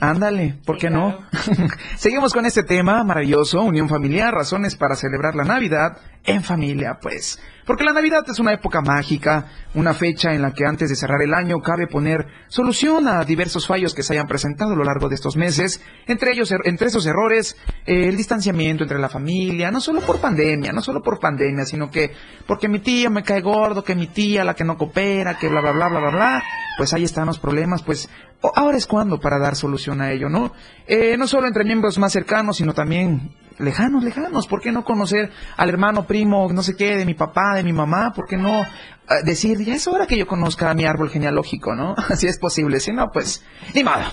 Ándale, ¿por qué no? Seguimos con este tema maravilloso, unión familiar, razones para celebrar la Navidad en familia, pues. Porque la Navidad es una época mágica, una fecha en la que antes de cerrar el año cabe poner solución a diversos fallos que se hayan presentado a lo largo de estos meses, entre ellos, er- entre esos errores, el distanciamiento entre la familia, no solo por pandemia, no solo por pandemia, sino que porque mi tía me cae gordo, que mi tía la que no coopera, que bla bla bla bla bla bla, pues ahí están los problemas, pues ahora es cuando para dar solución a ello, ¿no? Eh, no solo entre miembros más cercanos, sino también lejanos, lejanos. ¿Por qué no conocer al hermano, primo, no sé qué, de mi papá, de mi mamá? ¿Por qué no eh, decir, ya es hora que yo conozca mi árbol genealógico, ¿no? Si es posible. Si no, pues, ni modo.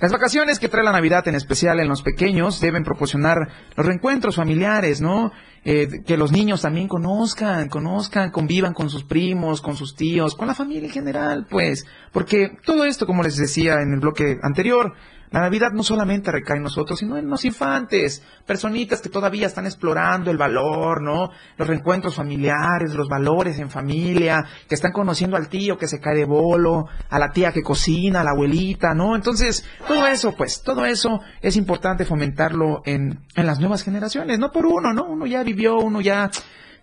Las vacaciones que trae la Navidad, en especial en los pequeños, deben proporcionar los reencuentros familiares, ¿no? Eh, que los niños también conozcan, conozcan, convivan con sus primos, con sus tíos, con la familia en general, pues. Porque todo esto, como les decía en el bloque anterior, la Navidad no solamente recae en nosotros, sino en los infantes, personitas que todavía están explorando el valor, ¿no? Los reencuentros familiares, los valores en familia, que están conociendo al tío que se cae de bolo, a la tía que cocina, a la abuelita, ¿no? Entonces, todo eso, pues, todo eso es importante fomentarlo en, en las nuevas generaciones, no por uno, ¿no? Uno ya vivió, uno ya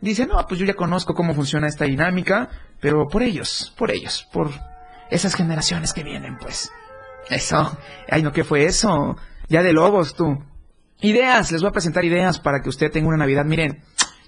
dice, no, pues yo ya conozco cómo funciona esta dinámica, pero por ellos, por ellos, por esas generaciones que vienen, pues. Eso. Ay, no, ¿qué fue eso? Ya de lobos, tú. Ideas, les voy a presentar ideas para que usted tenga una Navidad, miren,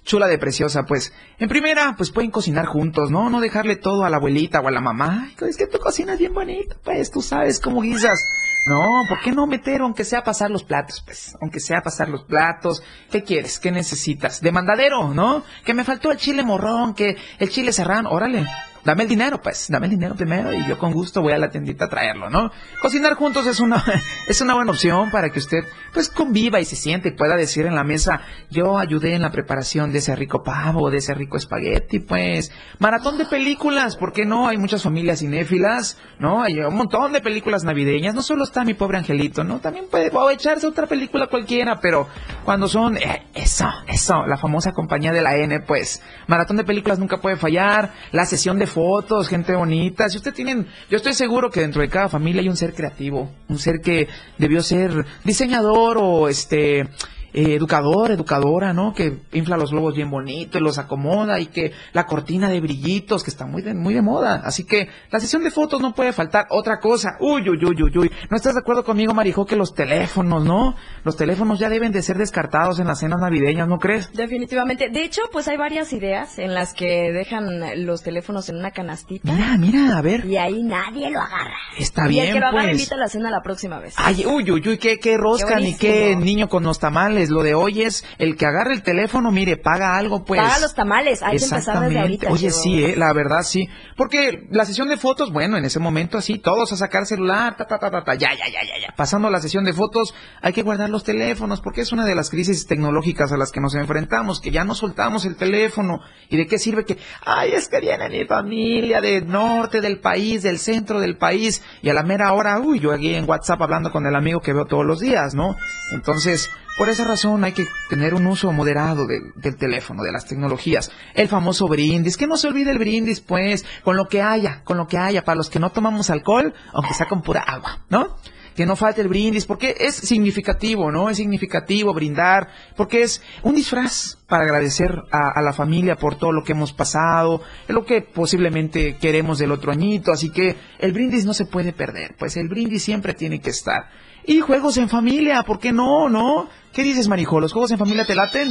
chula de preciosa, pues. En primera, pues pueden cocinar juntos, ¿no? No dejarle todo a la abuelita o a la mamá. Es que tú cocinas bien bonito, pues, tú sabes cómo guisas. No, ¿por qué no meter, aunque sea pasar los platos, pues? Aunque sea pasar los platos. ¿Qué quieres? ¿Qué necesitas? De mandadero, ¿no? Que me faltó el chile morrón, que el chile serrano, órale. Dame el dinero, pues, dame el dinero primero y yo con gusto voy a la tiendita a traerlo, ¿no? Cocinar juntos es una, es una buena opción para que usted, pues, conviva y se siente y pueda decir en la mesa, yo ayudé en la preparación de ese rico pavo, de ese rico espagueti, pues. Maratón de películas, ¿por qué no? Hay muchas familias cinéfilas, ¿no? Hay un montón de películas navideñas, no solo está mi pobre angelito, ¿no? También puede o echarse otra película cualquiera, pero cuando son, eh, eso, eso, la famosa compañía de la N, pues, maratón de películas nunca puede fallar, la sesión de fotos, gente bonita. Si usted tienen, yo estoy seguro que dentro de cada familia hay un ser creativo, un ser que debió ser diseñador o este eh, educador, educadora, ¿no? Que infla los globos bien bonito y los acomoda y que la cortina de brillitos que está muy de, muy de moda. Así que la sesión de fotos no puede faltar. Otra cosa, uy, uy, uy, uy, uy. ¿No estás de acuerdo conmigo, Marijo, que los teléfonos, ¿no? Los teléfonos ya deben de ser descartados en las cenas navideñas, ¿no crees? Definitivamente. De hecho, pues hay varias ideas en las que dejan los teléfonos en una canastita. Mira, mira, a ver. Y ahí nadie lo agarra. Está y el bien, que lo agarra pues. invita a la cena la próxima vez. Ay, uy, uy, uy, qué, qué rosca, ni qué niño con los tamales. Tamales. Lo de hoy es el que agarre el teléfono, mire, paga algo, pues. Paga los tamales, hay que empezar desde ahorita. Oye, yo- sí, eh, la verdad sí. Porque la sesión de fotos, bueno, en ese momento así, todos a sacar celular, ta, ta, ta, ta, ta, ya, ya, ya, ya, ya. Pasando la sesión de fotos, hay que guardar los teléfonos, porque es una de las crisis tecnológicas a las que nos enfrentamos, que ya no soltamos el teléfono. ¿Y de qué sirve que, ay, es que viene mi familia del norte del país, del centro del país, y a la mera hora, uy, yo aquí en WhatsApp hablando con el amigo que veo todos los días, ¿no? Entonces, por esa razón hay que tener un uso moderado de- del teléfono, de las tecnologías. El famoso brindis, que no se olvide el brindis, pues, con lo que haya, con lo que haya, para los que no tomamos alcohol, aunque sea con pura agua, ¿no? Que no falte el brindis, porque es significativo, ¿no? Es significativo brindar, porque es un disfraz para agradecer a, a la familia por todo lo que hemos pasado, lo que posiblemente queremos del otro añito, así que el brindis no se puede perder, pues el brindis siempre tiene que estar. Y juegos en familia, ¿por qué no, no? ¿Qué dices, Marijo? ¿Los juegos en familia te laten?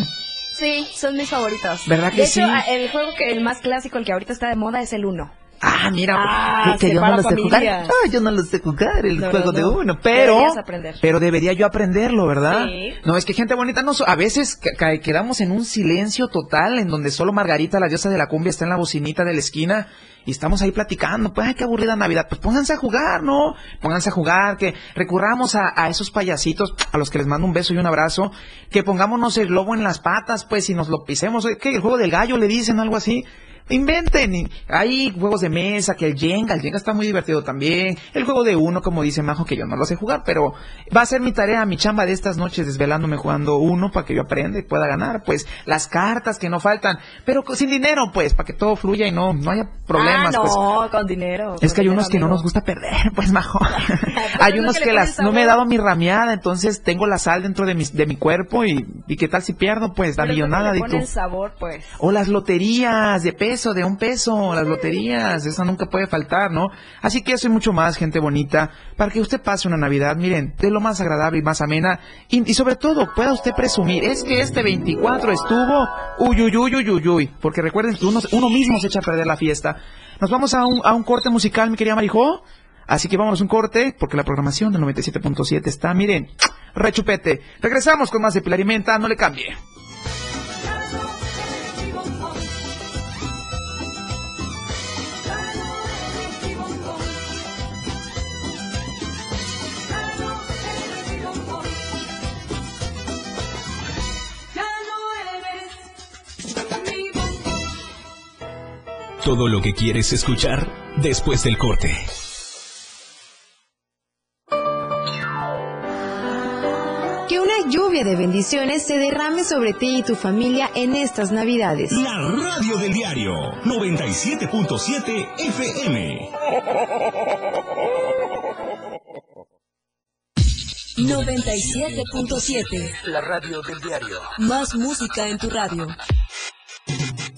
Sí, son mis favoritos. ¿Verdad que de hecho, sí? el juego que el más clásico, el que ahorita está de moda, es el uno. Ah, mira, Ah, que, que yo no lo sé jugar. Ah, yo no lo sé jugar, el No, juego no, de no. uno, pero... Pero debería yo aprenderlo, ¿verdad? Sí. No, es que gente bonita, no, a veces quedamos en un silencio total en donde solo Margarita, la diosa de la cumbia, está en la bocinita de la esquina y estamos ahí platicando. Pues, ay, qué aburrida Navidad. Pues pónganse a jugar, ¿no? Pónganse a jugar, que recurramos a, a esos payasitos a los que les mando un beso y un abrazo, que pongámonos el globo en las patas, pues, y nos lo pisemos. ¿Qué? El juego del gallo le dicen algo así. Inventen. y Hay juegos de mesa, que el Jenga, el Jenga está muy divertido también. El juego de uno, como dice Majo, que yo no lo sé jugar, pero va a ser mi tarea, mi chamba de estas noches, desvelándome jugando uno para que yo aprenda y pueda ganar. Pues las cartas que no faltan, pero sin dinero, pues, para que todo fluya y no, no haya problemas. ah, pues. no, con dinero. Es con que hay dinero, unos que no nos gusta perder, pues, Majo. hay unos que las, no me he dado mi rameada, entonces tengo la sal dentro de mi, de mi cuerpo y, y qué tal si pierdo, pues, la millonada, tú. el sabor, pues. O las loterías de peso, de un peso, las loterías, esa nunca puede faltar, ¿no? Así que eso y mucho más, gente bonita, para que usted pase una Navidad, miren, de lo más agradable y más amena, y, y sobre todo pueda usted presumir, es que este 24 estuvo, uy, uy, uy, uy, uy, uy, porque recuerden que uno, uno mismo se echa a perder la fiesta. Nos vamos a un, a un corte musical, mi querida Marijó, así que vámonos un corte, porque la programación del 97.7 está, miren, rechupete. Regresamos con más de Pilar y Menta, no le cambie. Todo lo que quieres escuchar después del corte. Que una lluvia de bendiciones se derrame sobre ti y tu familia en estas Navidades. La radio del diario 97.7 FM. 97.7. La radio del diario. Más música en tu radio.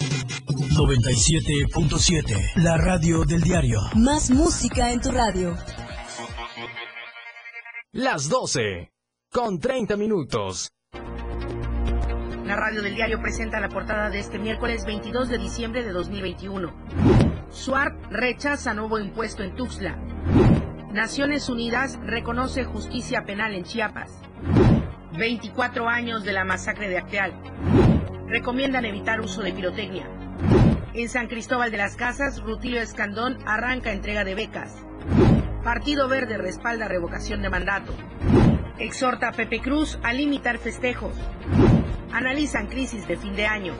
97.7. La radio del diario. Más música en tu radio. Las 12. Con 30 minutos. La radio del diario presenta la portada de este miércoles 22 de diciembre de 2021. SUART rechaza nuevo impuesto en Tuxtla. Naciones Unidas reconoce justicia penal en Chiapas. 24 años de la masacre de Acteal. Recomiendan evitar uso de pirotecnia. En San Cristóbal de las Casas, Rutilio Escandón arranca entrega de becas. Partido Verde respalda revocación de mandato. Exhorta a Pepe Cruz a limitar festejos. Analizan crisis de fin de año.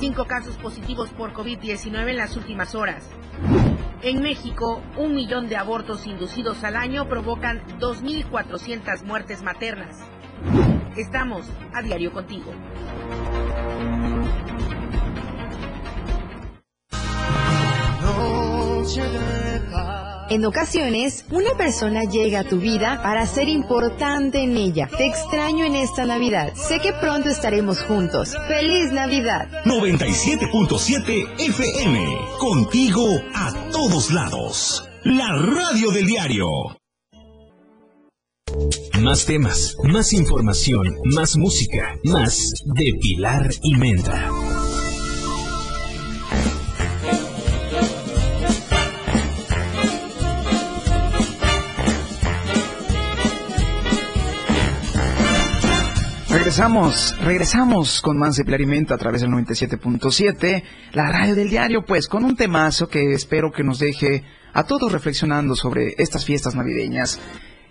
Cinco casos positivos por COVID-19 en las últimas horas. En México, un millón de abortos inducidos al año provocan 2.400 muertes maternas. Estamos a diario contigo. En ocasiones, una persona llega a tu vida para ser importante en ella. Te extraño en esta Navidad. Sé que pronto estaremos juntos. ¡Feliz Navidad! 97.7 FM. Contigo a todos lados. La radio del diario. Más temas, más información, más música, más de Pilar y Menta. Regresamos, regresamos con más de Clarimento a través del 97.7, la radio del diario, pues con un temazo que espero que nos deje a todos reflexionando sobre estas fiestas navideñas.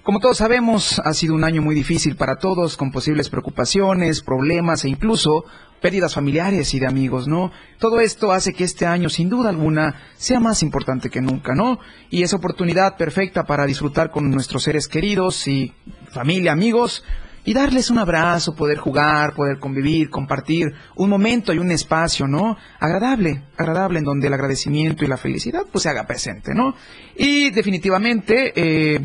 Como todos sabemos, ha sido un año muy difícil para todos, con posibles preocupaciones, problemas e incluso pérdidas familiares y de amigos, ¿no? Todo esto hace que este año, sin duda alguna, sea más importante que nunca, ¿no? Y es oportunidad perfecta para disfrutar con nuestros seres queridos y familia, amigos, y darles un abrazo, poder jugar, poder convivir, compartir un momento y un espacio, ¿no? Agradable, agradable en donde el agradecimiento y la felicidad pues se haga presente, ¿no? Y definitivamente, eh,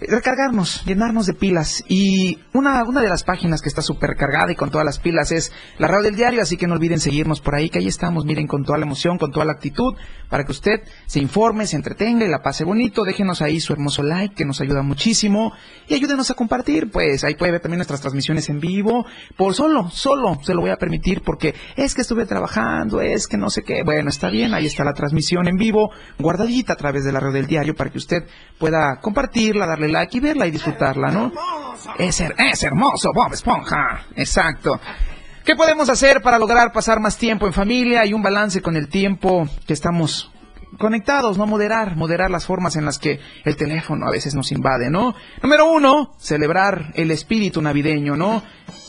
recargarnos, llenarnos de pilas. Y una, una de las páginas que está súper cargada y con todas las pilas es la radio del diario, así que no olviden seguirnos por ahí, que ahí estamos, miren, con toda la emoción, con toda la actitud, para que usted se informe, se entretenga y la pase bonito. Déjenos ahí su hermoso like, que nos ayuda muchísimo. Y ayúdenos a compartir, pues ahí puede ver también nuestras transmisiones en vivo. Por solo, solo se lo voy a permitir porque es que estuve trabajando, es que no sé qué. Bueno, está bien, ahí está la transmisión en vivo, guardadita a través de la red del diario para que usted pueda compartirla, darle like y verla y disfrutarla, ¿no? Es, her- es hermoso, Bob Esponja. Exacto. ¿Qué podemos hacer para lograr pasar más tiempo en familia y un balance con el tiempo que estamos conectados, no moderar, moderar las formas en las que el teléfono a veces nos invade, ¿no? Número uno, celebrar el espíritu navideño, ¿no?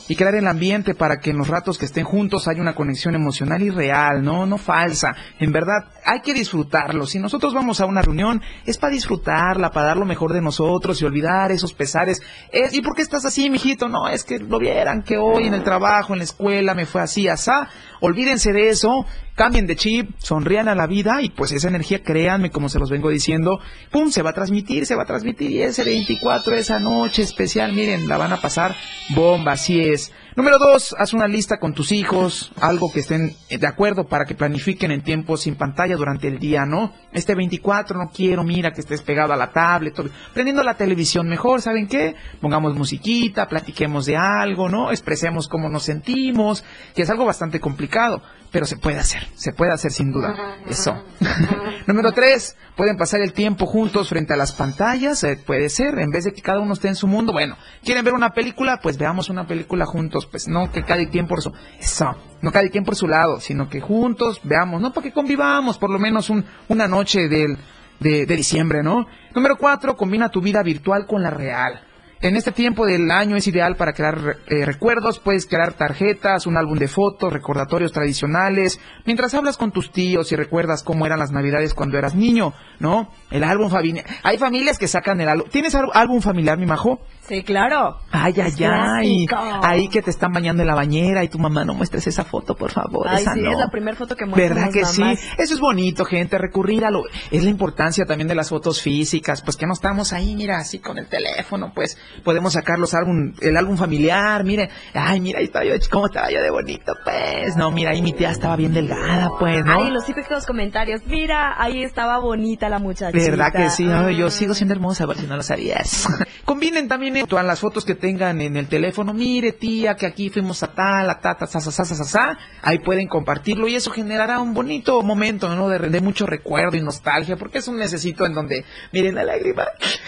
Y crear el ambiente para que en los ratos que estén juntos haya una conexión emocional y real, ¿no? No falsa. En verdad, hay que disfrutarlo. Si nosotros vamos a una reunión, es para disfrutarla, para dar lo mejor de nosotros y olvidar esos pesares. Es, ¿Y por qué estás así, mijito? No, es que lo vieran que hoy en el trabajo, en la escuela, me fue así, asá. Olvídense de eso, cambien de chip, sonrían a la vida y pues esa energía, créanme, como se los vengo diciendo, pum, se va a transmitir, se va a transmitir y ese 24, esa noche especial, miren, la van a pasar bomba, así es. Número dos, haz una lista con tus hijos, algo que estén eh, de acuerdo para que planifiquen en tiempo sin pantalla durante el día, ¿no? Este 24 no quiero, mira que estés pegado a la tablet, prendiendo la televisión mejor, ¿saben qué? Pongamos musiquita, platiquemos de algo, ¿no? Expresemos cómo nos sentimos, que es algo bastante complicado, pero se puede hacer, se puede hacer sin duda. Eso. Número tres, pueden pasar el tiempo juntos frente a las pantallas, eh, puede ser, en vez de que cada uno esté en su mundo, bueno, ¿quieren ver una película? Pues veamos una película juntos, pues no que cada quien por su, eso, no cada quien por su lado, sino que juntos veamos, no para que convivamos por lo menos un, una noche del, de, de diciembre, ¿no? Número cuatro, combina tu vida virtual con la real. En este tiempo del año es ideal para crear eh, recuerdos, puedes crear tarjetas, un álbum de fotos, recordatorios tradicionales, mientras hablas con tus tíos y recuerdas cómo eran las navidades cuando eras niño, ¿no? El álbum familiar. Hay familias que sacan el álbum. ¿Tienes álbum familiar, mi majo? Sí, claro. Ay, ay, ay. Ahí que te están bañando en la bañera y tu mamá no muestres esa foto, por favor. Ay, esa sí, no. es la primera foto que muestran ¿Verdad que sí? Eso es bonito, gente, recurrir a lo... Es la importancia también de las fotos físicas, pues que no estamos ahí, mira, así con el teléfono, pues podemos sacar los álbum, el álbum familiar, mire, ay, mira, ahí estaba yo, cómo estaba yo de bonito, pues, no, mira, ahí mi tía estaba bien delgada, pues, ¿no? Ay, los típicos comentarios. Mira, ahí estaba bonita la muchachita. ¿Verdad que sí? Yo sigo siendo hermosa, ver si no lo sabías. Combinen también todas las fotos que tengan en el teléfono. Mire, tía, que aquí fuimos a tal, a ta, ta, sa, sa, sa, sa, sa, sa. Ahí pueden compartirlo y eso generará un bonito momento, ¿no? De, de mucho recuerdo y nostalgia, porque es un necesito en donde, miren, la lágrima,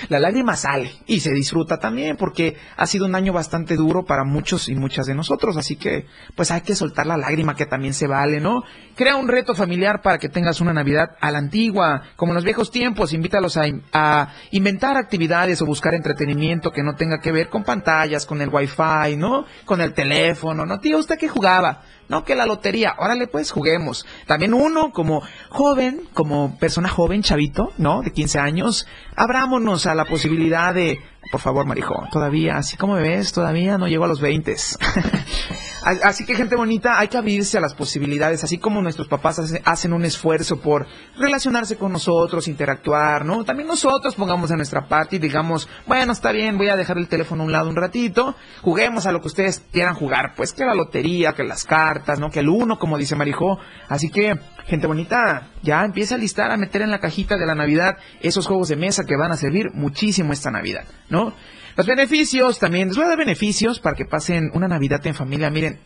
la lágrima sale y se disfruta también, porque ha sido un año bastante duro para muchos y muchas de nosotros, así que, pues hay que soltar la lágrima que también se vale, ¿no? Crea un reto familiar para que tengas una Navidad a la antigua, como en los viejos tiempos, invítalos a, a inventar actividades o buscar entretenimiento que no tenga que ver con pantallas, con el wifi, ¿no? Con el teléfono, ¿no? Tío, ¿usted qué jugaba? No, que la lotería. Órale, pues, juguemos. También uno, como joven, como persona joven, chavito, ¿no? De 15 años, abrámonos a la posibilidad de, por favor, Marijo, todavía, así como me ves, todavía no llego a los 20. A- Así que gente bonita, hay que abrirse a las posibilidades, así como nuestros papás hace- hacen un esfuerzo por relacionarse con nosotros, interactuar, ¿no? También nosotros pongamos de nuestra parte y digamos, bueno, está bien, voy a dejar el teléfono a un lado un ratito, juguemos a lo que ustedes quieran jugar, pues que la lotería, que las cartas, ¿no? Que el uno, como dice Marijó. Así que, gente bonita, ya empieza a listar, a meter en la cajita de la Navidad esos juegos de mesa que van a servir muchísimo esta Navidad, ¿no? Los beneficios también, les voy a dar beneficios para que pasen una Navidad en familia. Miren,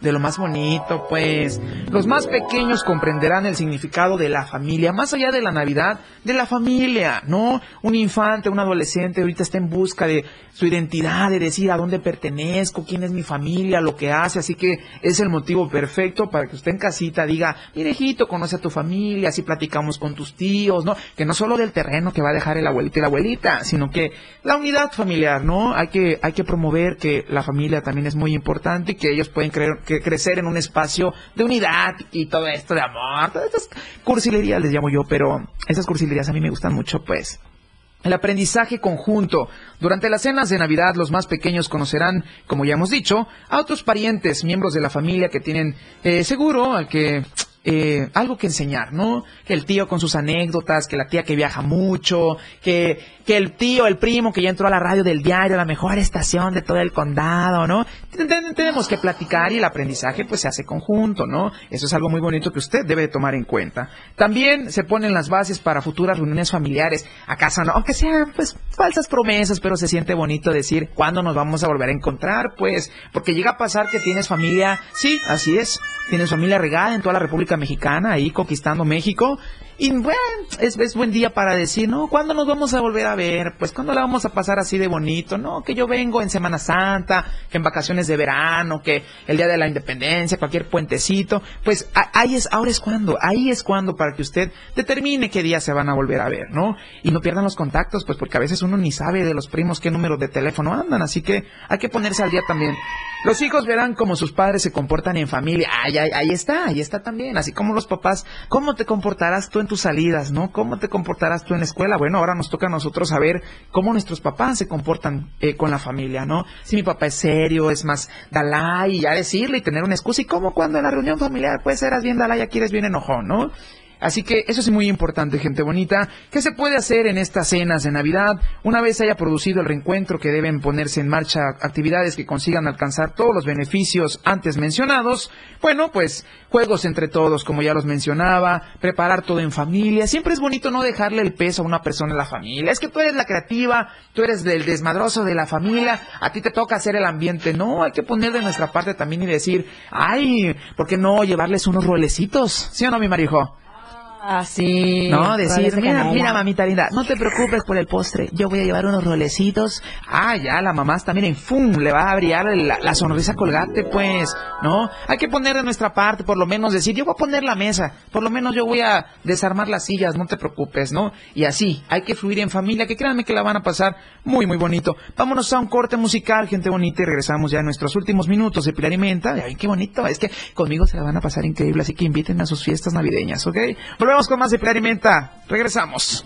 de lo más bonito, pues. Los más pequeños comprenderán el significado de la familia, más allá de la Navidad, de la familia, ¿no? Un infante, un adolescente ahorita está en busca de su identidad, de decir a dónde pertenezco, quién es mi familia, lo que hace, así que es el motivo perfecto para que usted en casita diga, mire hijito, conoce a tu familia, así platicamos con tus tíos, ¿no? Que no solo del terreno que va a dejar el abuelito y la abuelita, sino que la unidad familiar, ¿no? Hay que, hay que promover que la familia también es muy importante y que ellos pueden creer, que crecer en un espacio de unidad y todo esto de amor, todas estas cursilerías les llamo yo, pero esas cursilerías a mí me gustan mucho, pues. El aprendizaje conjunto. Durante las cenas de Navidad, los más pequeños conocerán, como ya hemos dicho, a otros parientes, miembros de la familia que tienen eh, seguro al que eh, algo que enseñar, ¿no? Que el tío con sus anécdotas, que la tía que viaja mucho, que, que el tío, el primo que ya entró a la radio del diario, la mejor estación de todo el condado, ¿no? Ten- ten- Tenemos que platicar y el aprendizaje pues se hace conjunto, ¿no? Eso es algo muy bonito que usted debe tomar en cuenta. También se ponen las bases para futuras reuniones familiares. Acaso no, aunque sean pues falsas promesas, pero se siente bonito decir cuándo nos vamos a volver a encontrar, pues, porque llega a pasar que tienes familia, sí, así es, tienes familia regada en toda la República Mexicana, ahí conquistando México, y bueno, es, es buen día para decir, ¿no? ¿Cuándo nos vamos a volver a ver? Pues ¿cuándo la vamos a pasar así de bonito? No, que yo vengo en Semana Santa, que en vacaciones de verano, que el día de la independencia, cualquier puentecito. Pues ahí es, ahora es cuando, ahí es cuando para que usted determine qué día se van a volver a ver, ¿no? Y no pierdan los contactos, pues porque a veces uno ni sabe de los primos qué número de teléfono andan, así que hay que ponerse al día también. Los hijos verán cómo sus padres se comportan en familia. Ahí, ahí, ahí está, ahí está también. Así como los papás, ¿cómo te comportarás tú en tus salidas, no? ¿Cómo te comportarás tú en la escuela? Bueno, ahora nos toca a nosotros saber cómo nuestros papás se comportan eh, con la familia, ¿no? Si mi papá es serio, es más Dalai, y ya decirle y tener una excusa. Y cómo cuando en la reunión familiar, pues eras bien Dalai, aquí eres bien enojón, ¿no? Así que eso es muy importante, gente bonita. ¿Qué se puede hacer en estas cenas de Navidad? Una vez haya producido el reencuentro, que deben ponerse en marcha actividades que consigan alcanzar todos los beneficios antes mencionados. Bueno, pues juegos entre todos, como ya los mencionaba, preparar todo en familia. Siempre es bonito no dejarle el peso a una persona en la familia. Es que tú eres la creativa, tú eres del desmadroso de la familia, a ti te toca hacer el ambiente. No, hay que poner de nuestra parte también y decir, ay, ¿por qué no llevarles unos rolecitos? ¿Sí o no, mi marijo? Ah, sí. No, decir, de mira, mira, mamita linda, no te preocupes por el postre, yo voy a llevar unos rolecitos. Ah, ya, la mamá está, miren, ¡fum! Le va a brillar la, la sonrisa colgate, pues, ¿no? Hay que poner de nuestra parte, por lo menos decir, yo voy a poner la mesa, por lo menos yo voy a desarmar las sillas, no te preocupes, ¿no? Y así, hay que fluir en familia, que créanme que la van a pasar muy, muy bonito. Vámonos a un corte musical, gente bonita, y regresamos ya en nuestros últimos minutos de Pilar y Menta. Ay, qué bonito, es que conmigo se la van a pasar increíble, así que inviten a sus fiestas navideñas, ¿ok? Volvemos con más de Pilar y Menta. Regresamos.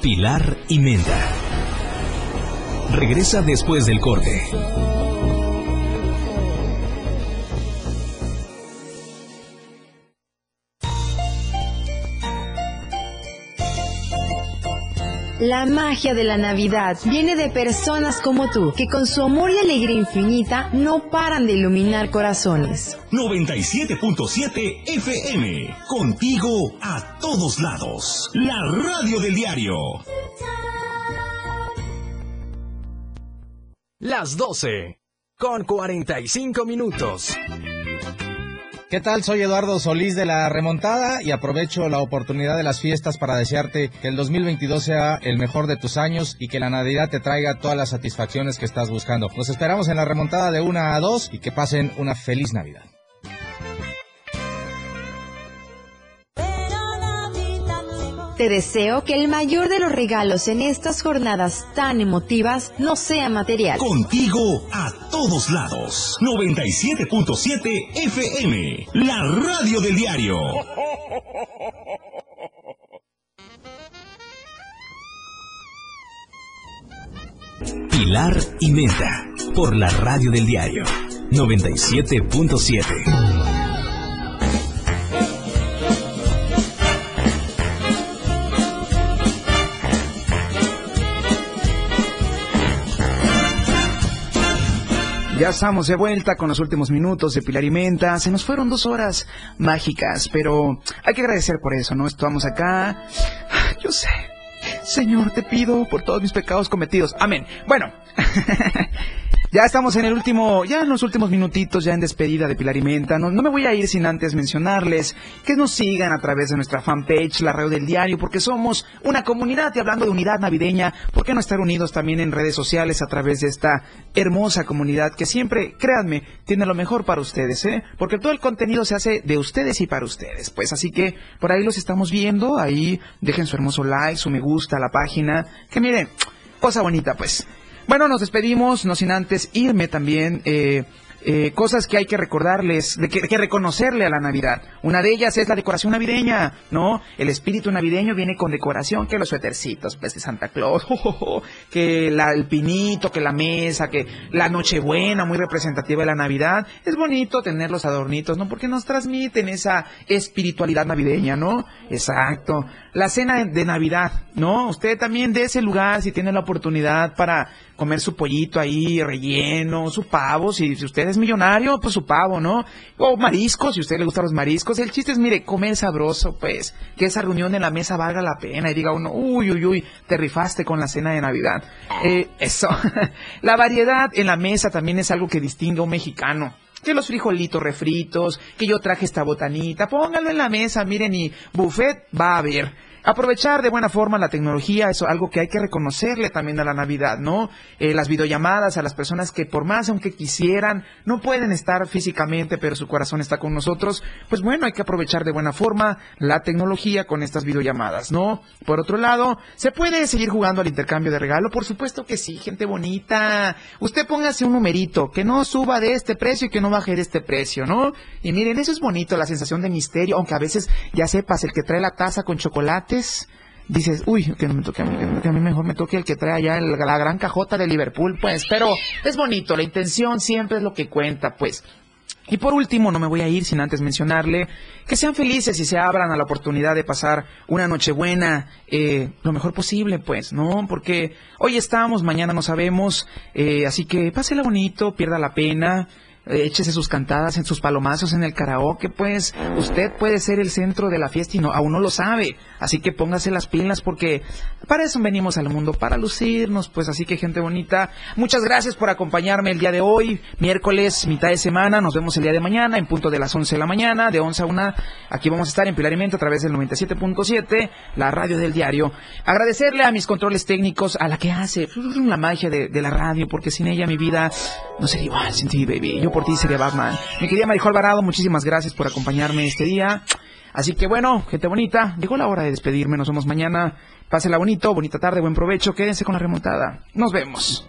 Pilar y Menta. Regresa después del corte. La magia de la Navidad viene de personas como tú, que con su amor y alegría infinita no paran de iluminar corazones. 97.7 FM. Contigo a todos lados. La radio del diario. Las 12. Con 45 minutos. ¿Qué tal? Soy Eduardo Solís de la Remontada y aprovecho la oportunidad de las fiestas para desearte que el 2022 sea el mejor de tus años y que la Navidad te traiga todas las satisfacciones que estás buscando. Nos esperamos en la Remontada de 1 a 2 y que pasen una feliz Navidad. Te deseo que el mayor de los regalos en estas jornadas tan emotivas no sea material. Contigo a todos lados. 97.7 FM, la radio del diario. Pilar y Meta, por la radio del diario, 97.7. Ya estamos de vuelta con los últimos minutos de Pilar y Menta. Se nos fueron dos horas mágicas, pero hay que agradecer por eso, ¿no? Estamos acá. Yo sé. Señor, te pido por todos mis pecados cometidos. Amén. Bueno, ya estamos en el último, ya en los últimos minutitos, ya en despedida de Pilar y Menta. No, no me voy a ir sin antes mencionarles que nos sigan a través de nuestra fanpage, la radio del diario, porque somos una comunidad y hablando de unidad navideña, ¿por qué no estar unidos también en redes sociales a través de esta hermosa comunidad que siempre, créanme, tiene lo mejor para ustedes, ¿eh? Porque todo el contenido se hace de ustedes y para ustedes. Pues así que por ahí los estamos viendo, ahí dejen su hermoso like, su me gusta a la página, que miren, cosa bonita pues. Bueno, nos despedimos, no sin antes irme también. Eh, eh, cosas que hay que recordarles, de que, que reconocerle a la Navidad. Una de ellas es la decoración navideña, ¿no? El espíritu navideño viene con decoración, que los suétercitos, pues de Santa Claus, que la, el pinito, que la mesa, que la Nochebuena, muy representativa de la Navidad. Es bonito tener los adornitos, ¿no? Porque nos transmiten esa espiritualidad navideña, ¿no? Exacto. La cena de, Navidad, ¿no? Usted también de ese lugar, si tiene la oportunidad para comer su pollito ahí relleno, su pavo, si, si usted es millonario, pues su pavo, ¿no? O mariscos, si a usted le gustan los mariscos. El chiste es, mire, comer sabroso, pues, que esa reunión en la mesa valga la pena y diga uno, uy, uy, uy, te rifaste con la cena de Navidad. Eh, eso. la variedad en la mesa también es algo que distingue a un mexicano que los frijolitos refritos, que yo traje esta botanita, pónganlo en la mesa, miren, y buffet va a haber. Aprovechar de buena forma la tecnología, eso algo que hay que reconocerle también a la Navidad, ¿no? Eh, las videollamadas a las personas que por más aunque quisieran, no pueden estar físicamente, pero su corazón está con nosotros, pues bueno, hay que aprovechar de buena forma la tecnología con estas videollamadas, ¿no? Por otro lado, ¿se puede seguir jugando al intercambio de regalo? Por supuesto que sí, gente bonita. Usted póngase un numerito, que no suba de este precio y que no baje de este precio, ¿no? Y miren, eso es bonito, la sensación de misterio, aunque a veces ya sepas, el que trae la taza con chocolate, dices, uy, que a mí, mejor me toque el que trae allá el- la gran cajota de Liverpool, pues, pero es bonito, la intención siempre es lo que cuenta, pues. Y por último, no me voy a ir sin antes mencionarle que sean felices y se abran a la oportunidad de pasar una noche buena eh, lo mejor posible, pues, ¿no? Porque hoy estamos, mañana no sabemos, eh, así que pásela bonito, pierda la pena, échese sus cantadas en sus palomazos en el karaoke, pues usted puede ser el centro de la fiesta y no, aún no lo sabe. Así que póngase las pilas porque para eso venimos al mundo, para lucirnos, pues así que gente bonita, muchas gracias por acompañarme el día de hoy, miércoles, mitad de semana, nos vemos el día de mañana en punto de las 11 de la mañana, de 11 a 1, aquí vamos a estar en Pilar y Menta a través del 97.7, la radio del diario. Agradecerle a mis controles técnicos, a la que hace la magia de, de la radio, porque sin ella mi vida no sería igual sin ti, baby. Por ti sería Batman. Mi querida Marijo Alvarado, muchísimas gracias por acompañarme este día. Así que bueno, gente bonita, llegó la hora de despedirme, nos vemos mañana. Pásela bonito, bonita tarde, buen provecho, quédense con la remontada. Nos vemos.